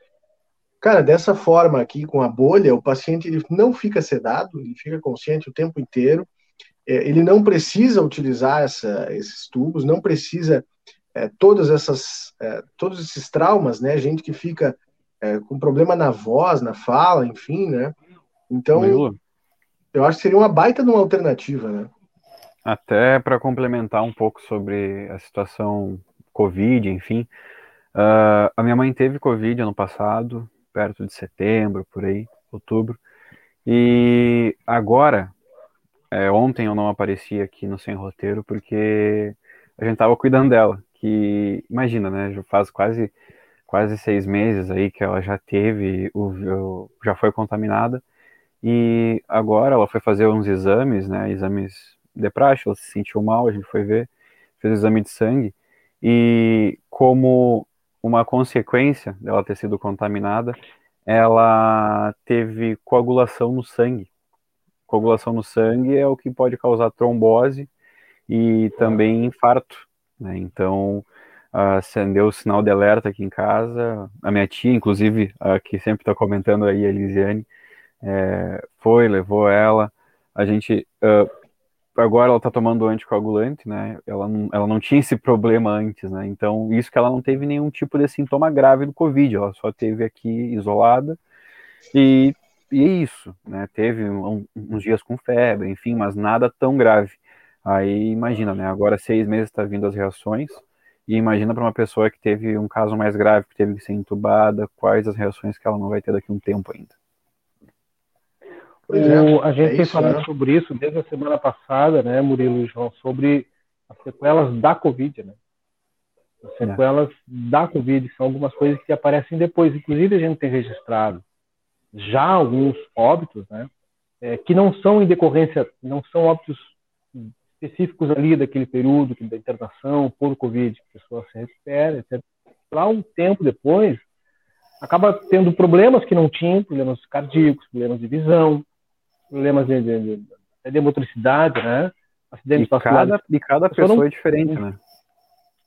Cara, dessa forma aqui, com a bolha, o paciente ele não fica sedado, ele fica consciente o tempo inteiro, é, ele não precisa utilizar essa, esses tubos, não precisa é, todas essas, é, todos esses traumas, né? Gente que fica é, com problema na voz, na fala, enfim, né? Então, eu acho que seria uma baita de uma alternativa, né? Até para complementar um pouco sobre a situação Covid, enfim, uh, a minha mãe teve Covid ano passado, perto de setembro, por aí, outubro, e agora, é, ontem eu não apareci aqui no Sem Roteiro porque a gente tava cuidando dela, que imagina, né, já faz quase quase seis meses aí que ela já teve, o, já foi contaminada, e agora ela foi fazer uns exames, né, exames de praxe, ela se sentiu mal, a gente foi ver, fez exame de sangue, e como uma consequência dela ter sido contaminada, ela teve coagulação no sangue. Coagulação no sangue é o que pode causar trombose e também infarto. Né? Então, acendeu o sinal de alerta aqui em casa. A minha tia, inclusive, a que sempre está comentando aí, a Elisiane, é, foi, levou ela. A gente uh, agora ela tá tomando anticoagulante, né? Ela não, ela não tinha esse problema antes, né? Então, isso que ela não teve nenhum tipo de sintoma grave do Covid, ela só teve aqui isolada e, e é isso, né? Teve um, uns dias com febre, enfim, mas nada tão grave. Aí, imagina, né? Agora, seis meses tá vindo as reações, e imagina para uma pessoa que teve um caso mais grave, que teve que ser entubada, quais as reações que ela não vai ter daqui a um tempo ainda. É, o, a gente é tem isso, falado né? sobre isso desde a semana passada, né, Murilo e João, sobre as sequelas da Covid, né? As é. sequelas é. da Covid são algumas coisas que aparecem depois. Inclusive, a gente tem registrado já alguns óbitos, né? É, que não são em decorrência, não são óbitos específicos ali daquele período da internação por Covid, que a pessoa se recupera, etc. Lá um tempo depois, acaba tendo problemas que não tinham, problemas cardíacos, problemas de visão, problemas de, de, de, de motricidade, né? Acidentes e cada, e cada pessoa não... é diferente, né?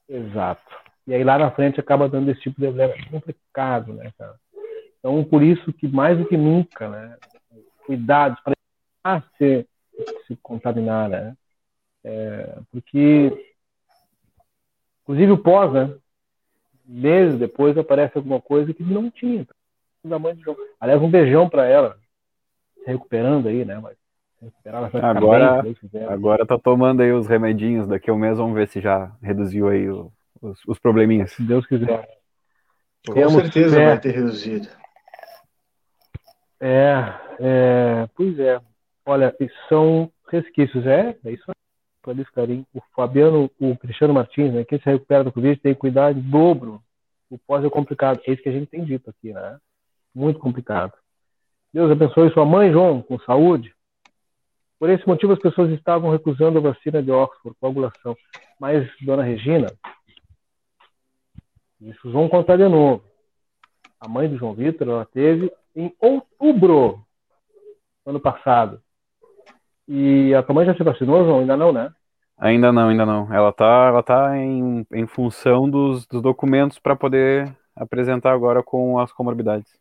Exato. E aí lá na frente acaba dando esse tipo de problema. É complicado, né, cara? Então, por isso que mais do que nunca, né? Cuidados para se, se contaminar, né? É, porque, inclusive o pós, né? Meses depois aparece alguma coisa que não tinha. Da mãe de João. Aliás, um beijão para ela se recuperando aí, né? Mas agora, bem, agora tá tomando aí os remedinhos. Daqui a um mês vamos ver se já reduziu aí o, os, os probleminhas. Se Deus quiser. Com Temos certeza fé. vai ter reduzido. É, é, pois é. Olha, são resquícios, é, é isso aí. Carim. O Fabiano, o Cristiano Martins, né? Quem se recupera do Covid tem que cuidar em dobro. O pós é complicado. É isso que a gente tem dito aqui, né? Muito complicado. Deus abençoe sua mãe, João, com saúde. Por esse motivo, as pessoas estavam recusando a vacina de Oxford, coagulação. Mas, dona Regina, isso vão contar de novo. A mãe do João Vitor, ela teve em outubro, ano passado. E a tua mãe já se vacinou, João? Ainda não, né? Ainda não, ainda não. Ela tá, ela tá em, em função dos, dos documentos para poder apresentar agora com as comorbidades.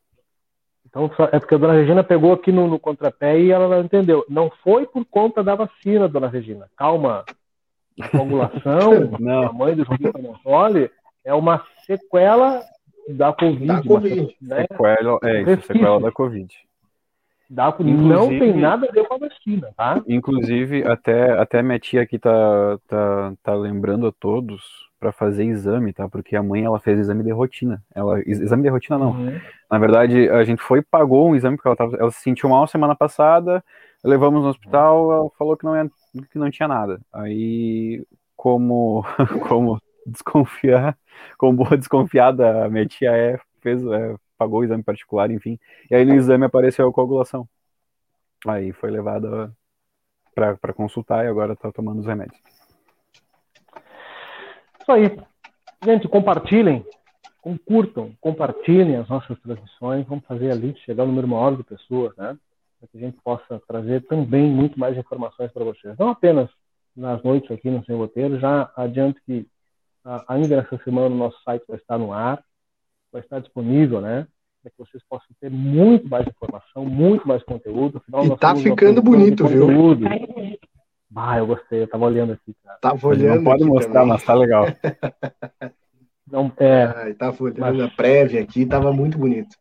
Então, é porque a dona Regina pegou aqui no, no contrapé e ela não entendeu. Não foi por conta da vacina, dona Regina. Calma. A coagulação, a mãe do João Montoli, é uma sequela da Covid. Da COVID. Né? Sequela, é isso, sequela da Covid. Da, não tem nada a ver com a vacina, tá? Inclusive, até, até minha tia aqui tá, tá, tá lembrando a todos para fazer exame, tá? Porque a mãe ela fez exame de rotina. Ela exame de rotina não. Uhum. Na verdade, a gente foi pagou um exame porque ela tava, ela se sentiu mal semana passada, levamos no hospital, ela falou que não ia, que não tinha nada. Aí como como desconfiar, como boa desconfiada a minha tia é, fez é, pagou o exame particular, enfim. E aí no exame apareceu a coagulação. Aí foi levada para consultar e agora tá tomando os remédios isso aí. Gente, compartilhem, curtam, compartilhem as nossas transmissões. Vamos fazer ali chegar ao número maior de pessoas, né? Para que a gente possa trazer também muito mais informações para vocês. Não apenas nas noites aqui no Sem Roteiro, já adianto que ainda nessa semana o nosso site vai estar no ar, vai estar disponível, né? Para que vocês possam ter muito mais informação, muito mais conteúdo. Afinal, e tá ficando bonito, viu? Ah, eu gostei, eu tava olhando aqui. Tava olhando. Não pode mostrar, também. mas tá legal. Não, é, ah, tava olhando mas... a prévia aqui, tava muito bonito.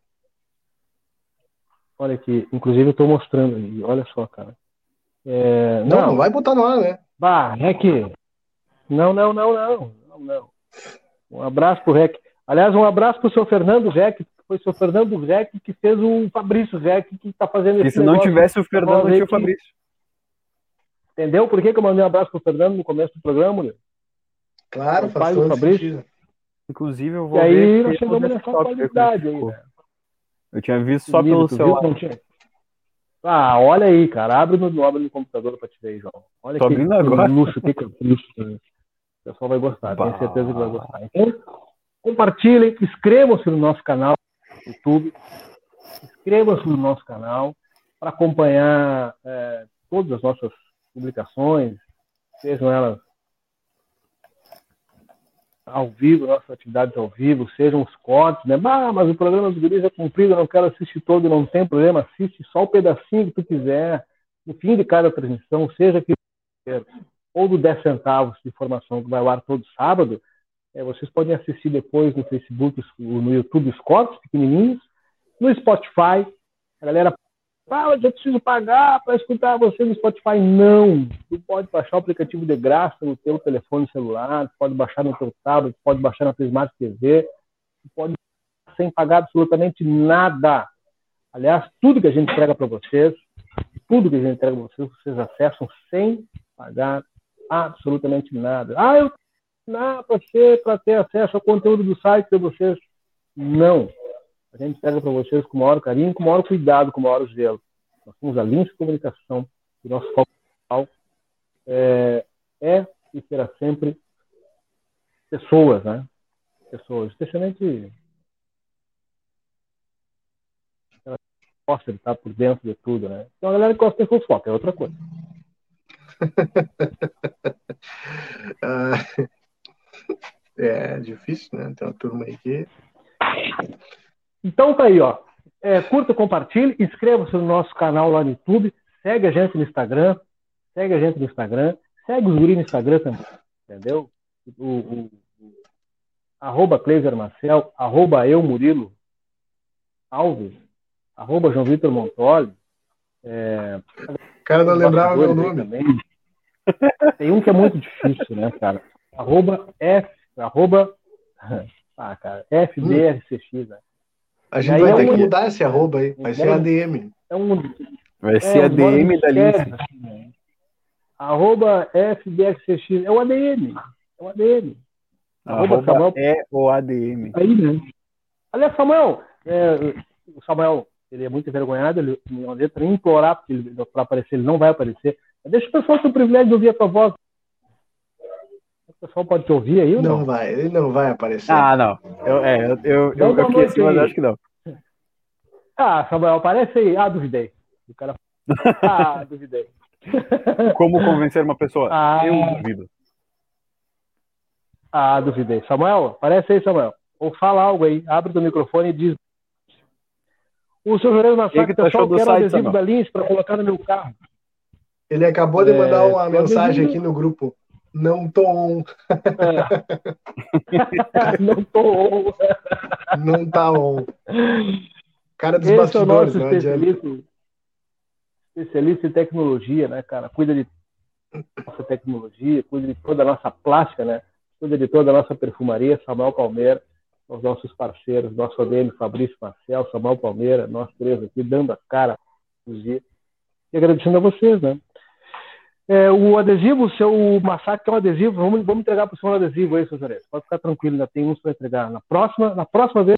Olha aqui, inclusive eu tô mostrando aí, olha só, cara. É, não, não, não, vai botar no ar, né? Bah, Rec. Não, não, não, não, não, não. Um abraço pro Rec. Aliás, um abraço pro seu Fernando Rec, foi o seu Fernando Rec que fez o Fabrício Rec que tá fazendo esse E se não tivesse o Fernando, não tinha o Fabrício. Entendeu por que, que eu mandei um abraço pro Fernando no começo do programa, né? Claro, faz todo Fabrício. sentido. Inclusive, eu vou e aí nós chegamos nessa qualidade aí, né? Eu tinha visto só pelo celular. Tinha... Ah, olha aí, cara. Abre no, abre no computador para te ver, João. Olha Tô que, abrindo agora. luxo, que, que luxo. Né? O pessoal vai gostar, bah. tenho certeza que vai gostar. Então, compartilhem, inscrevam-se no nosso canal no YouTube, inscrevam-se no nosso canal para acompanhar é, todas as nossas publicações, sejam elas ao vivo, nossas atividades ao vivo, sejam os cortes, né? Ah, mas o programa dos guris é cumprido, eu não quero assistir todo, não tem problema, assiste só o pedacinho que tu quiser, no fim de cada transmissão, seja que ou do 10 centavos de informação que vai ao ar todo sábado, é, vocês podem assistir depois no Facebook, no YouTube, os cortes pequenininhos, no Spotify, a galera ah, eu preciso pagar para escutar você no Spotify. Não! Tu pode baixar o aplicativo de graça no teu telefone celular, pode baixar no teu tablet, pode baixar na tua Smart TV, pode sem pagar absolutamente nada. Aliás, tudo que a gente entrega para vocês, tudo que a gente entrega para vocês, vocês acessam sem pagar absolutamente nada. Ah, eu não para para ter acesso ao conteúdo do site de vocês. Não. A gente pega para vocês com o maior carinho, com o maior cuidado, com o maior zelo. Nós temos a linha de comunicação e nosso foco é, é e será sempre pessoas, né? Pessoas, especialmente gosta de estar por dentro de tudo, né? Então a galera que gosta de fofoca é outra coisa. Ah, é difícil, né? Tem uma turma aí que então tá aí, ó. É, curta, compartilhe, inscreva-se no nosso canal lá no YouTube, segue a gente no Instagram, segue a gente no Instagram, segue os guri no Instagram também, entendeu? O, o, o arroba Cleiser Marcel, arroba eu Murilo Alves, arroba João Vitor Montoli. É, o cara não lembrava meu nome. Também. Tem um que é muito difícil, né, cara? Arroba F, arroba, ah, cara, FBRCX, né? A gente vai é ter um... que mudar esse arroba aí. Vai ser ADM. É um... Vai ser é, ADM da lista. Arroba FBXCX. É o ADM. É o ADM. Arroba, Samuel... é o ADM. Aí, né? Aliás, Samuel, é, o Samuel, ele é muito envergonhado, ele uma letra implorar para aparecer, ele não vai aparecer. Deixa o pessoal ter o privilégio de ouvir a tua voz. O pessoal pode te ouvir aí ou não? Não vai, ele não vai aparecer. Ah, não. Eu, é, eu, eu, eu, eu mas acho que não. Ah, Samuel, aparece aí. Ah, duvidei. O cara. Ah, duvidei. Como convencer uma pessoa? Ah, eu duvido. Ah, duvidei. Samuel, aparece aí, Samuel. Ou fala algo aí. Abre o microfone e diz. O seu Juarez Massacre, tá pessoal, quero site, adesivo da Lins para colocar no meu carro. Ele acabou de mandar é, uma mensagem aqui no grupo. Não tô on. É. não tô on. não tá on. Cara dos Esse bastidores, é o nosso especialista, especialista em tecnologia, né, cara? Cuida de nossa tecnologia, cuida de toda a nossa plástica, né? Cuida de toda a nossa perfumaria, Samuel Palmeira, os nossos parceiros, nosso ADM Fabrício Marcel, Samuel Palmeira, nós três aqui, dando a cara, e agradecendo a vocês, né? É, o adesivo, o seu massacre é um adesivo, vamos, vamos entregar para o senhor adesivo aí, seu Jerez. Pode ficar tranquilo, ainda tem uns para entregar. Na próxima, na próxima vez,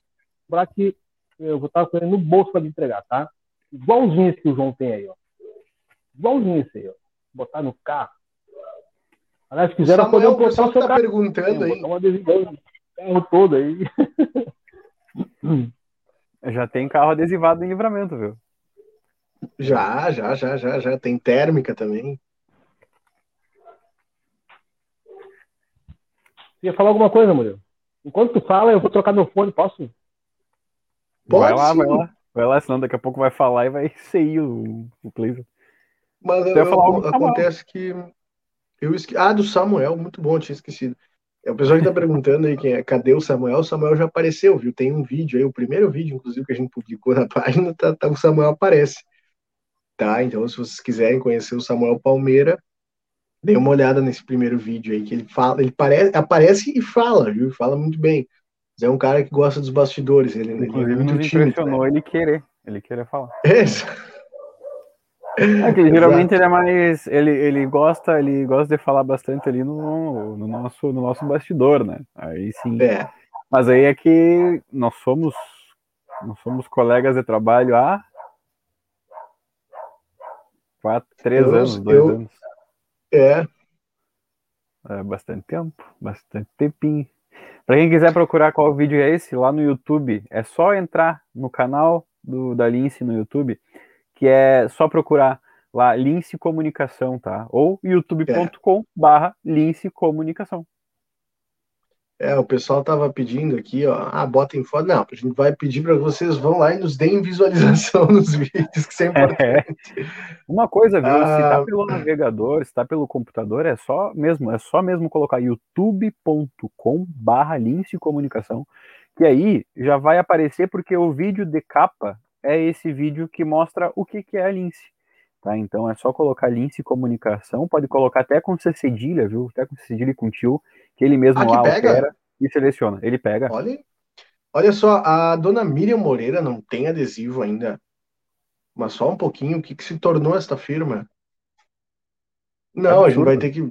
lembrar que eu vou estar com ele no bolso para entregar, tá? Igualzinho esse que o João tem aí, ó. Igualzinho esse aí, ó. Botar no carro. Aliás, se quiser, poder botar o seu tá carro. perguntando aí. Botar um adesivo no carro todo aí. Já tem carro adesivado em livramento, viu? Já, já, já, já, já. Tem térmica também. ia falar alguma coisa, Murilo? Enquanto tu fala, eu vou trocar meu fone, posso? Pode vai lá, sim. vai lá. Vai lá, senão daqui a pouco vai falar e vai sair o, o Cleiton. Mas eu, eu, acontece que. Eu esque... Ah, do Samuel, muito bom, eu tinha esquecido. É o pessoal que tá perguntando aí quem é, cadê o Samuel? O Samuel já apareceu, viu? Tem um vídeo aí, o primeiro vídeo, inclusive, que a gente publicou na página, tá, tá o Samuel aparece. Tá? Então, se vocês quiserem conhecer o Samuel Palmeira, dê uma olhada nesse primeiro vídeo aí, que ele fala, ele parece, aparece e fala, viu? Fala muito bem. É um cara que gosta dos bastidores. Ele, Inclusive, ele é muito impressionou né? ele querer, ele querer falar. É, é que geralmente ele é mais. Ele, ele gosta, ele gosta de falar bastante ali no, no, nosso, no nosso bastidor, né? Aí sim. É. Mas aí é que nós somos. Nós somos colegas de trabalho há quatro, três eu, anos, dois eu, anos. É. É bastante tempo, bastante tempinho. Para quem quiser procurar qual vídeo é esse, lá no YouTube, é só entrar no canal do, da Lince no YouTube que é só procurar lá Lince Comunicação, tá? Ou youtube.com barra Lince Comunicação. É, o pessoal tava pedindo aqui, ó, ah, botem foto. Não, a gente vai pedir para vocês vão lá e nos deem visualização nos vídeos, que isso é importante. É. Uma coisa, viu? Ah, se tá pelo navegador, se tá pelo computador, é só mesmo, é só mesmo colocar youtube.com barra Lince Comunicação, que aí já vai aparecer porque o vídeo de capa é esse vídeo que mostra o que, que é a Lince. Tá? Então é só colocar Lince Comunicação, pode colocar até com C cedilha, viu? Até com cedilha e com tio, que ele mesmo ah, altera e seleciona. Ele pega. Olha, olha só, a dona Miriam Moreira não tem adesivo ainda. Mas só um pouquinho, o que, que se tornou esta firma? Não, é a gente vai ter que.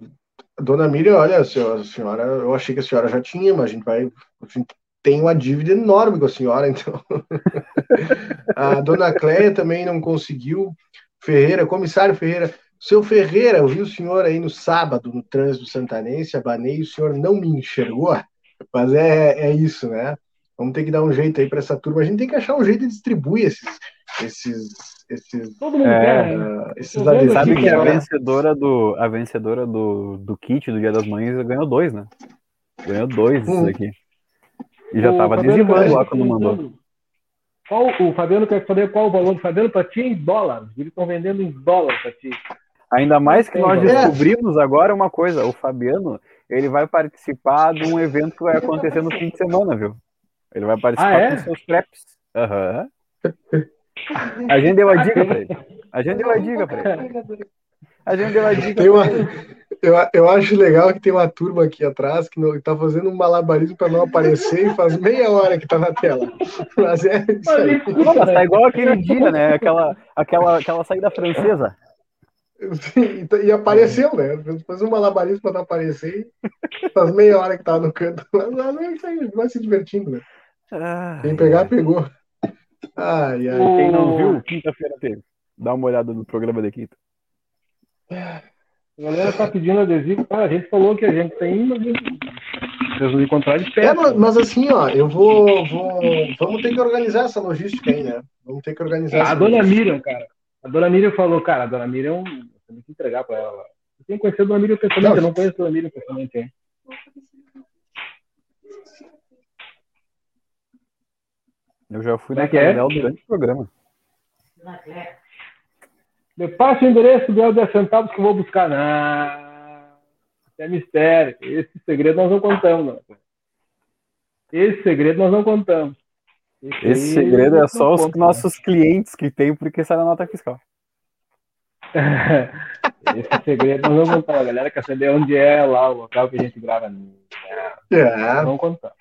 Dona Miriam, olha, a senhora, eu achei que a senhora já tinha, mas a gente vai. A gente tem uma dívida enorme com a senhora, então. a dona Cléia também não conseguiu. Ferreira, comissário Ferreira, seu Ferreira, eu vi o senhor aí no sábado no trânsito santanense, abanei, o senhor não me enxergou, mas é, é isso, né? Vamos ter que dar um jeito aí para essa turma. A gente tem que achar um jeito de distribuir esses, esses, esses, Todo mundo é, uh, esses adesivos. Sabe que a vencedora do, a vencedora do, do kit do Dia das Mães ganhou dois, né? Ganhou dois hum. aqui. E já estava adesivando lá quando mandou. Qual, o Fabiano quer saber qual o valor do Fabiano para ti em dólares. Eles estão vendendo em dólar para ti. Ainda mais que nós descobrimos agora uma coisa, o Fabiano, ele vai participar de um evento que vai acontecer no fim de semana, viu? Ele vai participar ah, é? com seus preps. Aham. Uhum. A gente deu a dica pra ele. A gente deu a dica pra ele. A gente deu a dica tem uma, eu, eu acho legal que tem uma turma aqui atrás que não, tá fazendo um malabarismo para não aparecer e faz meia hora que tá na tela. Mas é isso aí. Nossa, tá igual aquele dia, né? Aquela, aquela, aquela saída francesa. Sim, e apareceu, né? Faz um malabarismo para não aparecer faz meia hora que tá no canto. Mas é isso aí, vai se divertindo, né? Ah, Quem pegar, pegou. Ai, ai. Quem não viu, quinta-feira teve. Dá uma olhada no programa de quinta. A galera tá pedindo adesivo. Cara, a gente falou que a gente tem, mas Jesus encontrar de perto. É, mas, mas, assim, ó, eu vou, vou. Vamos ter que organizar essa logística aí, né? Vamos ter que organizar. É, a dona Miriam, cara. A dona Miriam falou, cara, a dona Miriam, você tem que entregar pra ela. Você tem que conhecer a dona Miriam pessoalmente, não, eu não conheço a dona Miriam pessoalmente, hein? Eu já fui Como na é? dela durante o programa. Me passa o endereço do 10 centavos que eu vou buscar. Não, é mistério. Esse segredo nós não contamos. Não. Esse segredo nós não contamos. Esse, Esse segredo é só os conta, nossos né? clientes que tem porque sai na nota fiscal. Esse segredo não contamos. A galera quer saber onde é lá o local que a gente grava. É. Não contamos.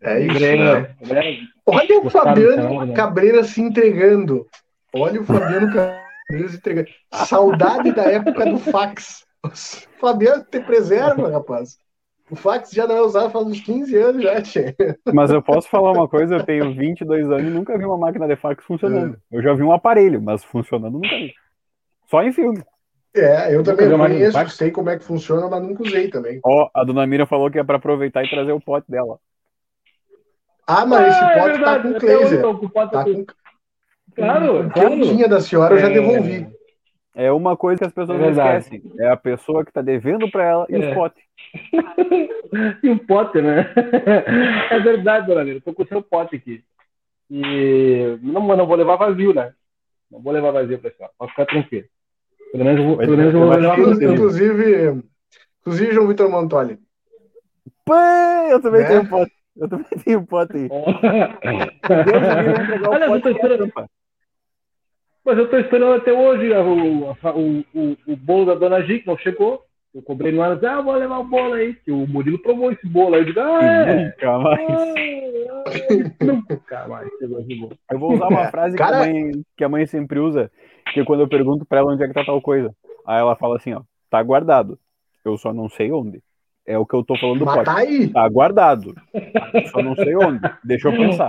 É isso, né? Olha o Fabiano né? Cabreira se entregando. Olha o Fabiano Cabreira entregando. Saudade da época do fax. O Fabiano te preserva, rapaz. O fax já não é usado faz uns 15 anos já, tia. Mas eu posso falar uma coisa, eu tenho 22 anos e nunca vi uma máquina de fax funcionando. É. Eu já vi um aparelho, mas funcionando nunca vi. Só em filme. É, eu também conheço, sei como é que funciona, mas nunca usei também. Ó, a dona Mira falou que é para aproveitar e trazer o pote dela. Ah, mas ah, esse é pote é tá com Glazer. Tá com... Claro, o que eu tinha da senhora eu já é. devolvi. É uma coisa que as pessoas é não esquecem. É a pessoa que está devendo para ela e é. os potes. e o pote, né? É verdade, dona Lira. Tô com o seu pote aqui. E não, não vou levar vazio, né? Não vou levar vazio, pessoal. Pode ficar tranquilo. Pelo menos, vou, pelo menos eu vou levar vazio. Inclusive, inclusive, João Vitor Montoli. Pã, eu também né? tenho um pote. Eu também tenho um pote aí. Olha, eu tô esperando. Mas eu tô esperando até hoje o, o, o, o bolo da Dona G, que não chegou. Eu cobrei no ar, ah, vou levar o bolo aí. Que o Murilo provou esse bolo aí. Eu digo, ah, é. Nunca mais. Ah, nunca mais chegou esse bolo. Eu vou usar uma frase Cara... que, a mãe, que a mãe sempre usa, que é quando eu pergunto pra ela onde é que tá tal coisa. Aí ela fala assim, ó, tá guardado. Eu só não sei onde. É o que eu tô falando Mas tá aí. Tá guardado. Só não sei onde. Deixa eu pensar.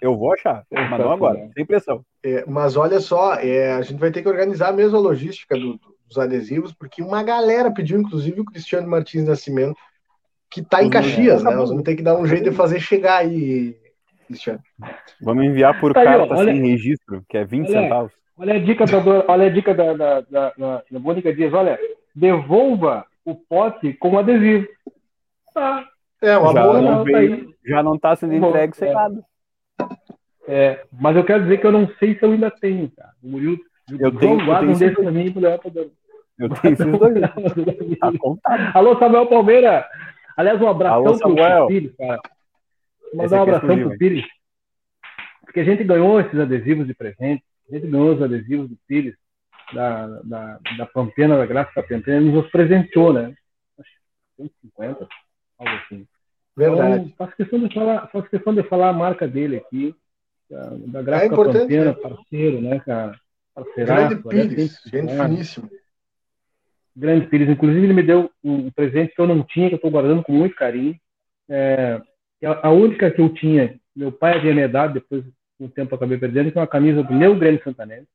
Eu vou achar, mas não agora, sem pressão. É, mas olha só, é, a gente vai ter que organizar mesmo a logística do, dos adesivos, porque uma galera pediu, inclusive o Cristiano Martins Nascimento, que tá em Caxias, né? Nós vamos ter que dar um jeito de fazer chegar aí, Cristiano. Vamos enviar por tá carta aí, olha, sem registro, que é 20 olha, centavos. Olha a dica da, olha a dica da, da, da, da, da Mônica Dias, olha, devolva o pote com adesivo. Tá. É, uma já boa não, veio, já não tá sendo entregue sem é. nada. É, mas eu quero dizer que eu não sei se eu ainda tenho, cara. O Murilo, eu tenho, guarda um desse pra mim pra pra Eu tenho esses dois. tá Alô, Samuel Palmeira. Aliás, um abração Alô, Samuel. pro Pires, cara. Mandar um abração pro Pires. Porque a gente ganhou esses adesivos de presente. A gente ganhou os adesivos do Pires da, da, da Pampiana, da Pampiana, ele nos presenteou, né? Acho que 150, algo assim. Verdade. Então, faço questão de falar, faço questão de falar a marca dele aqui, da, da Gráfica é né? parceiro, né, cara? Parceiraço. Grande Pires, gente finíssimo. Grande Pires. Inclusive, ele me deu um presente que eu não tinha, que eu estou guardando com muito carinho. É, a única que eu tinha, meu pai havia me dado, depois de um tempo eu acabei perdendo, que é uma camisa do meu Grande Santanese.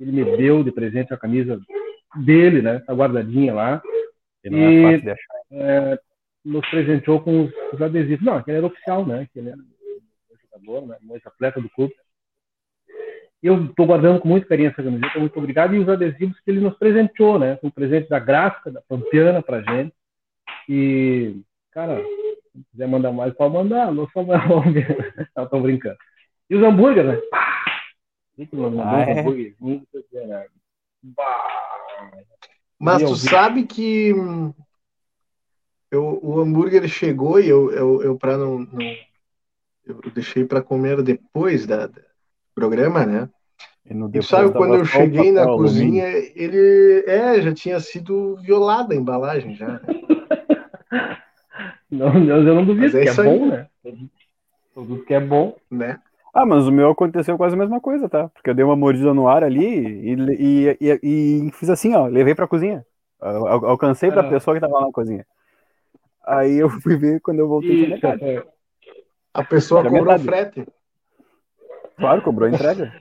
Ele me deu de presente a camisa dele, né? Tá guardadinha lá. E não é fácil de achar. É, nos presenteou com os, os adesivos. Não, aquele era oficial, né? Que ele era jogador, né? Um atleta do clube. Eu estou guardando com muito carinho essa camiseta, muito obrigado. E os adesivos que ele nos presenteou, né? Um presente da gráfica, da Pampiana pra gente. E, cara, se quiser mandar mais, pode mandar. Não só Não, tô brincando. E os hambúrguer, né? Ah, é? Mas tu sabe que hum, eu, o hambúrguer chegou e eu, eu, eu para não, não, eu deixei para comer depois da, do programa, né? E, e sabe quando eu cheguei na cozinha, ele é já tinha sido violada a embalagem já. não, eu não duvido é que é bom, né? Tudo que é bom, né? Ah, mas o meu aconteceu quase a mesma coisa, tá? Porque eu dei uma mordida no ar ali e, e, e, e fiz assim, ó, levei pra cozinha. Alcancei pra ah. pessoa que tava lá na cozinha. Aí eu fui ver quando eu voltei de metade. A pessoa cobrou metade. frete. Claro, cobrou a entrega.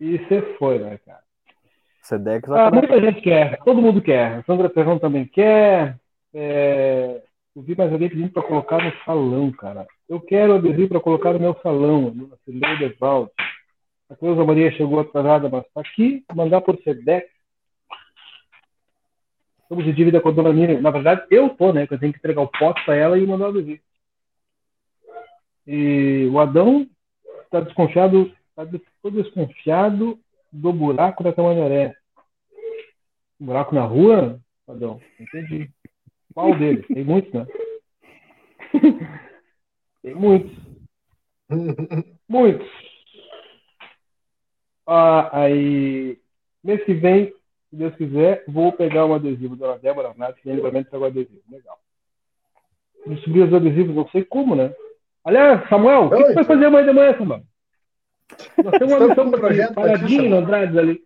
E você foi, né, cara? Sedex ah, muita gente quer, todo mundo quer. Sandra Ferrão também quer. É... Eu vi mais alguém pedindo para colocar no salão, cara. Eu quero adesivo para colocar no meu salão, no Fileiro de Valde. A Cleusa Maria chegou atrasada, mas está aqui. Mandar por SEDEX. Estamos de dívida com a dona Miriam. Na verdade, eu tô, né? Que eu tenho que entregar o pote para ela e mandar o adesivo. E o Adão está desconfiado, está todo desconfiado do buraco da Tamandaré. buraco na rua, Adão? Entendi. Qual deles? Tem muitos, né? Tem muitos. muitos. Ah, aí, mês que vem, se Deus quiser, vou pegar um adesivo da Débora Nath, que livramento pegou adesivo. Legal. Distribuir os adesivos, não sei como, né? Aliás, Samuel, o que, você vai fazer amanhã de manhã, Samuel? Nós temos uma missão um para ti, paradinho no Andrade ali.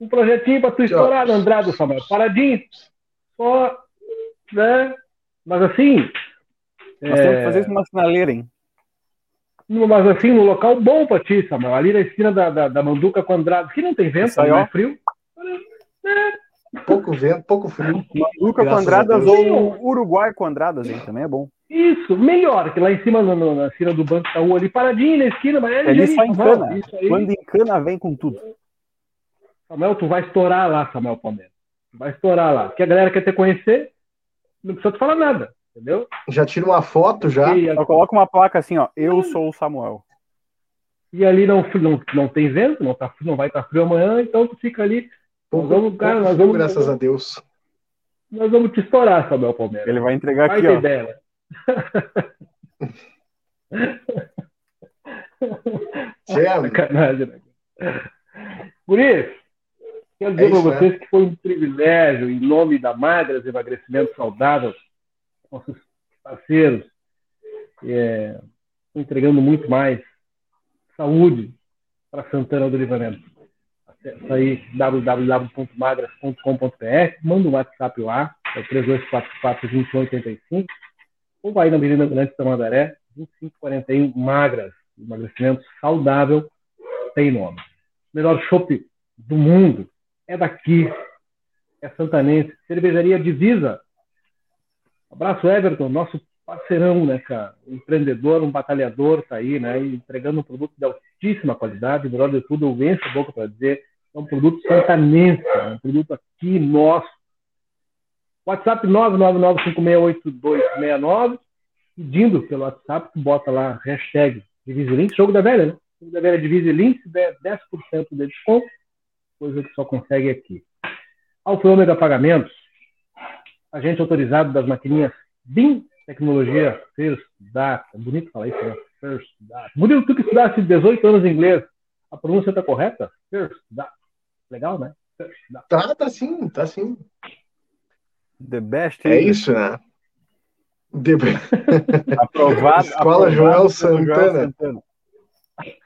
Um projetinho para tu estourar no Andrade, Samuel. Paradinho. Só né? Mas assim. Nós é... temos que fazer isso numa sinaleira, hein? Mas assim, no local bom pra ti, Samuel. Ali na esquina da, da, da Manduca com Andrade, que não tem vento, não é frio. É. Pouco vento, pouco frio. Manduca com Andradas ou Uruguai com Andradas, hein? Também é bom. Isso, melhor, que lá em cima, no, no, na esquina do banco da rua, ali paradinho na esquina, mas é ali só encana. Quando encana, vem com tudo. Samuel, tu vai estourar lá, Samuel Palmeiras. Tu vai estourar lá. Porque a galera quer te conhecer, não precisa te falar nada, entendeu? Já tira uma foto já. E, Só coloca uma placa assim, ó. Eu sou o Samuel. E ali não, não, não tem vento, não, tá, não vai estar tá frio amanhã, então tu fica ali. Nós vamos, cara, nós vamos, graças a Deus. Nós vamos te estourar, Samuel Palmeiras. Ele vai entregar vai aqui, ó. Ideia. Sacanagem, né? Por isso, quero dizer é para vocês né? que foi um privilégio, em nome da Magras Emagrecimento Saudável, nossos parceiros, é, entregando muito mais saúde para Santana do Livramento. Acesse aí www.magras.com.br, manda um WhatsApp lá, é o 3244-2185, ou vai na Avenida Grande Tamandaré, 2541 Magras, emagrecimento saudável, tem nome. Melhor chopp do mundo é daqui, é santanense, cervejaria Divisa. Abraço, Everton, nosso parceirão, né, cara? Um empreendedor, um batalhador, tá aí, né? entregando um produto de altíssima qualidade. Melhor de tudo, eu venço a boca para dizer, é um produto santanense, né? um produto aqui nosso. WhatsApp 999568269, pedindo pelo WhatsApp, tu bota lá, hashtag Divisilink, jogo da velha, né? Jogo da velha Divisilink, 10% de desconto, coisa que só consegue aqui. Alfa Ômega Pagamentos, agente autorizado das maquininhas BIM tecnologia First Data. Bonito falar isso, né? First Data. Bonito tu que estudasse 18 anos em inglês. A pronúncia está correta? First Data. Legal, né? First Data. Tá, tá sim, tá sim. The best. É isso, né? The... aprovado. Escola aprovado Joel Santana. Santana.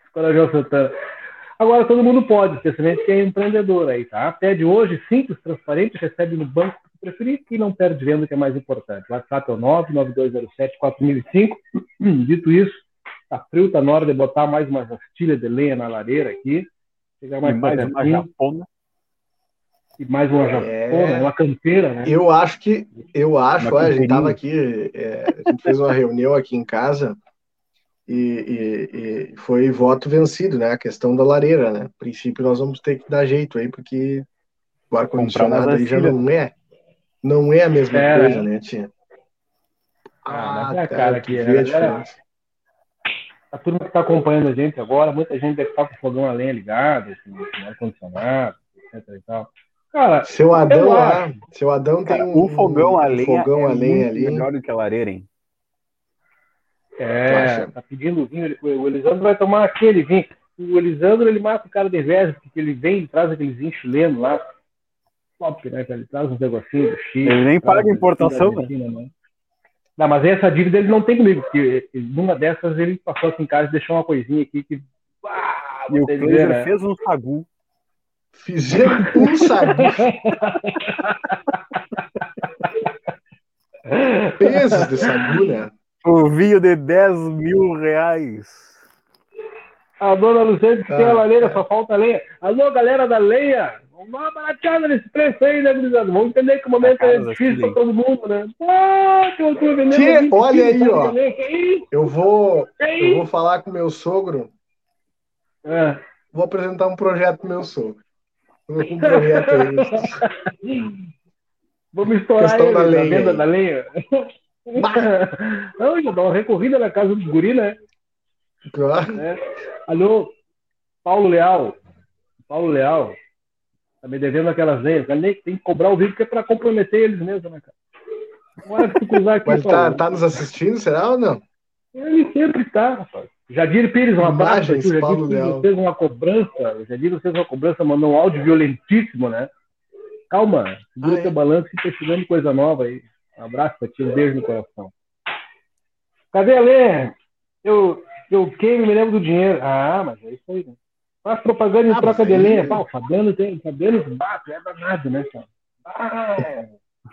Escola Joel Santana. Agora todo mundo pode, especialmente quem é empreendedor aí, tá? Pede hoje, simples, transparente, recebe no banco preferir e não perde venda, que é mais importante. O WhatsApp é o 99207-4005. Dito isso, tá frio, tá na hora de botar mais uma rastilha de lenha na lareira aqui. Pegar mais, mais uma japona. E mais uma japona, é... uma canteira, né? Eu acho que, eu acho, olha, a gente tava aqui, é, a gente fez uma reunião aqui em casa e, e, e, foi voto vencido, né? A questão da lareira, né? A princípio nós vamos ter que dar jeito aí, porque o ar-condicionado aí já não é não é a mesma é, coisa, né, tia? Ah, ah cara, aqui, né? a, a turma que está acompanhando a gente agora, muita gente deve estar com o fogão a lenha ligado, assim, ar-condicionado, etc e tal. Cara, seu Adão lá, seu Adão tem um, o fogão a lenha, fogão é a lenha ali. melhor do que a lareira, hein? É, tá pedindo vinho, o Elisandro vai tomar aquele vinho. O Elisandro, ele mata o cara de inveja, porque ele vem e traz aqueles vinhos chilenos lá, top, né, Ele traz uns negocinhos do Chile. Ele nem paga importação, né? né? Não, mas essa dívida ele não tem comigo, porque numa dessas ele passou aqui em casa e deixou uma coisinha aqui que. Ah, e o Cleiser né? fez um sagu. Fizeram um sagu. Pesos de sagu, né? O vinho de 10 mil reais. A dona Luciana ah, tem a lareira, só falta lenha. Alô, galera da lenha! Vamos dar uma barateada nesse preço aí, né, gurizada? Vamos entender que o momento é difícil para todo mundo, né? Ah, que eu tô vendendo. Tia, olha aí, ó. Eu vou, eu vou falar com meu sogro. É. Vou apresentar um projeto pro meu sogro. Um projeto aí. Vamos estourar ele, da lenha. venda da lenha. Não, já dá uma recorrida na casa do guri, né? Claro. É. Alô, Paulo Leal. Paulo Leal. Tá me devendo aquelas lenhas. Tem que cobrar o vídeo que é para comprometer eles mesmo, né, cara? Agora que tu cruzar aqui, Mas tá, tá nos assistindo, será ou não? Ele sempre está, rapaz. Jadir Pires, um abraço. Imagens, Jadir Pires fez uma cobrança. O Jadir fez uma cobrança, mandou um áudio violentíssimo, né? Calma, segura ah, teu é? balanço e tá chegando coisa nova aí. Um abraço pra ti, um beijo no coração. Cadê a Lê? Eu, eu queimo, me lembro do dinheiro. Ah, mas é isso aí, né? Faz propaganda em ah, troca de lenha. Pá, o Fabiano tem. Fabiano bate, é danado, né, cara? Ah, é.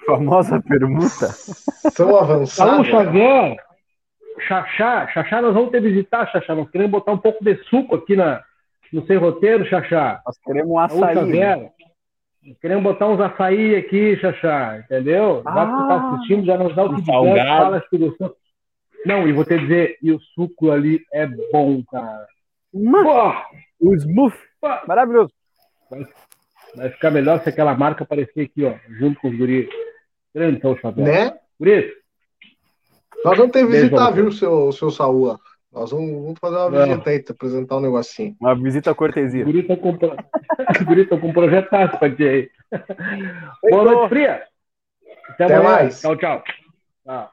Famosa permuta. São avançados. Saúl Xavier, Xaxá, Xaxá, nós vamos ter visitar, Xaxá. Nós queremos botar um pouco de suco aqui na, no sem roteiro, Xaxá. Nós queremos um açaí. Xavier, né? Queremos botar uns açaí aqui, Xaxá, entendeu? Ah, já que tu tá assistindo, já nos dá o feedback, fala se gostou. Não, e vou te dizer, e o suco ali é bom, cara. Uma... O smooth. Maravilhoso. Vai ficar melhor se aquela marca aparecer aqui, ó, junto com os guris. Grande São Xavier. Né? Guris. Nós vamos ter que visitar, viu, seu, seu Saúl? Nós vamos, vamos, fazer uma Não. visita aí, te apresentar um negocinho. Uma visita cortesia. Guris estão com, com um projetaço pra ti aí. Boa noite, Fria. Até, Até mais. Tchau, tchau. Tchau.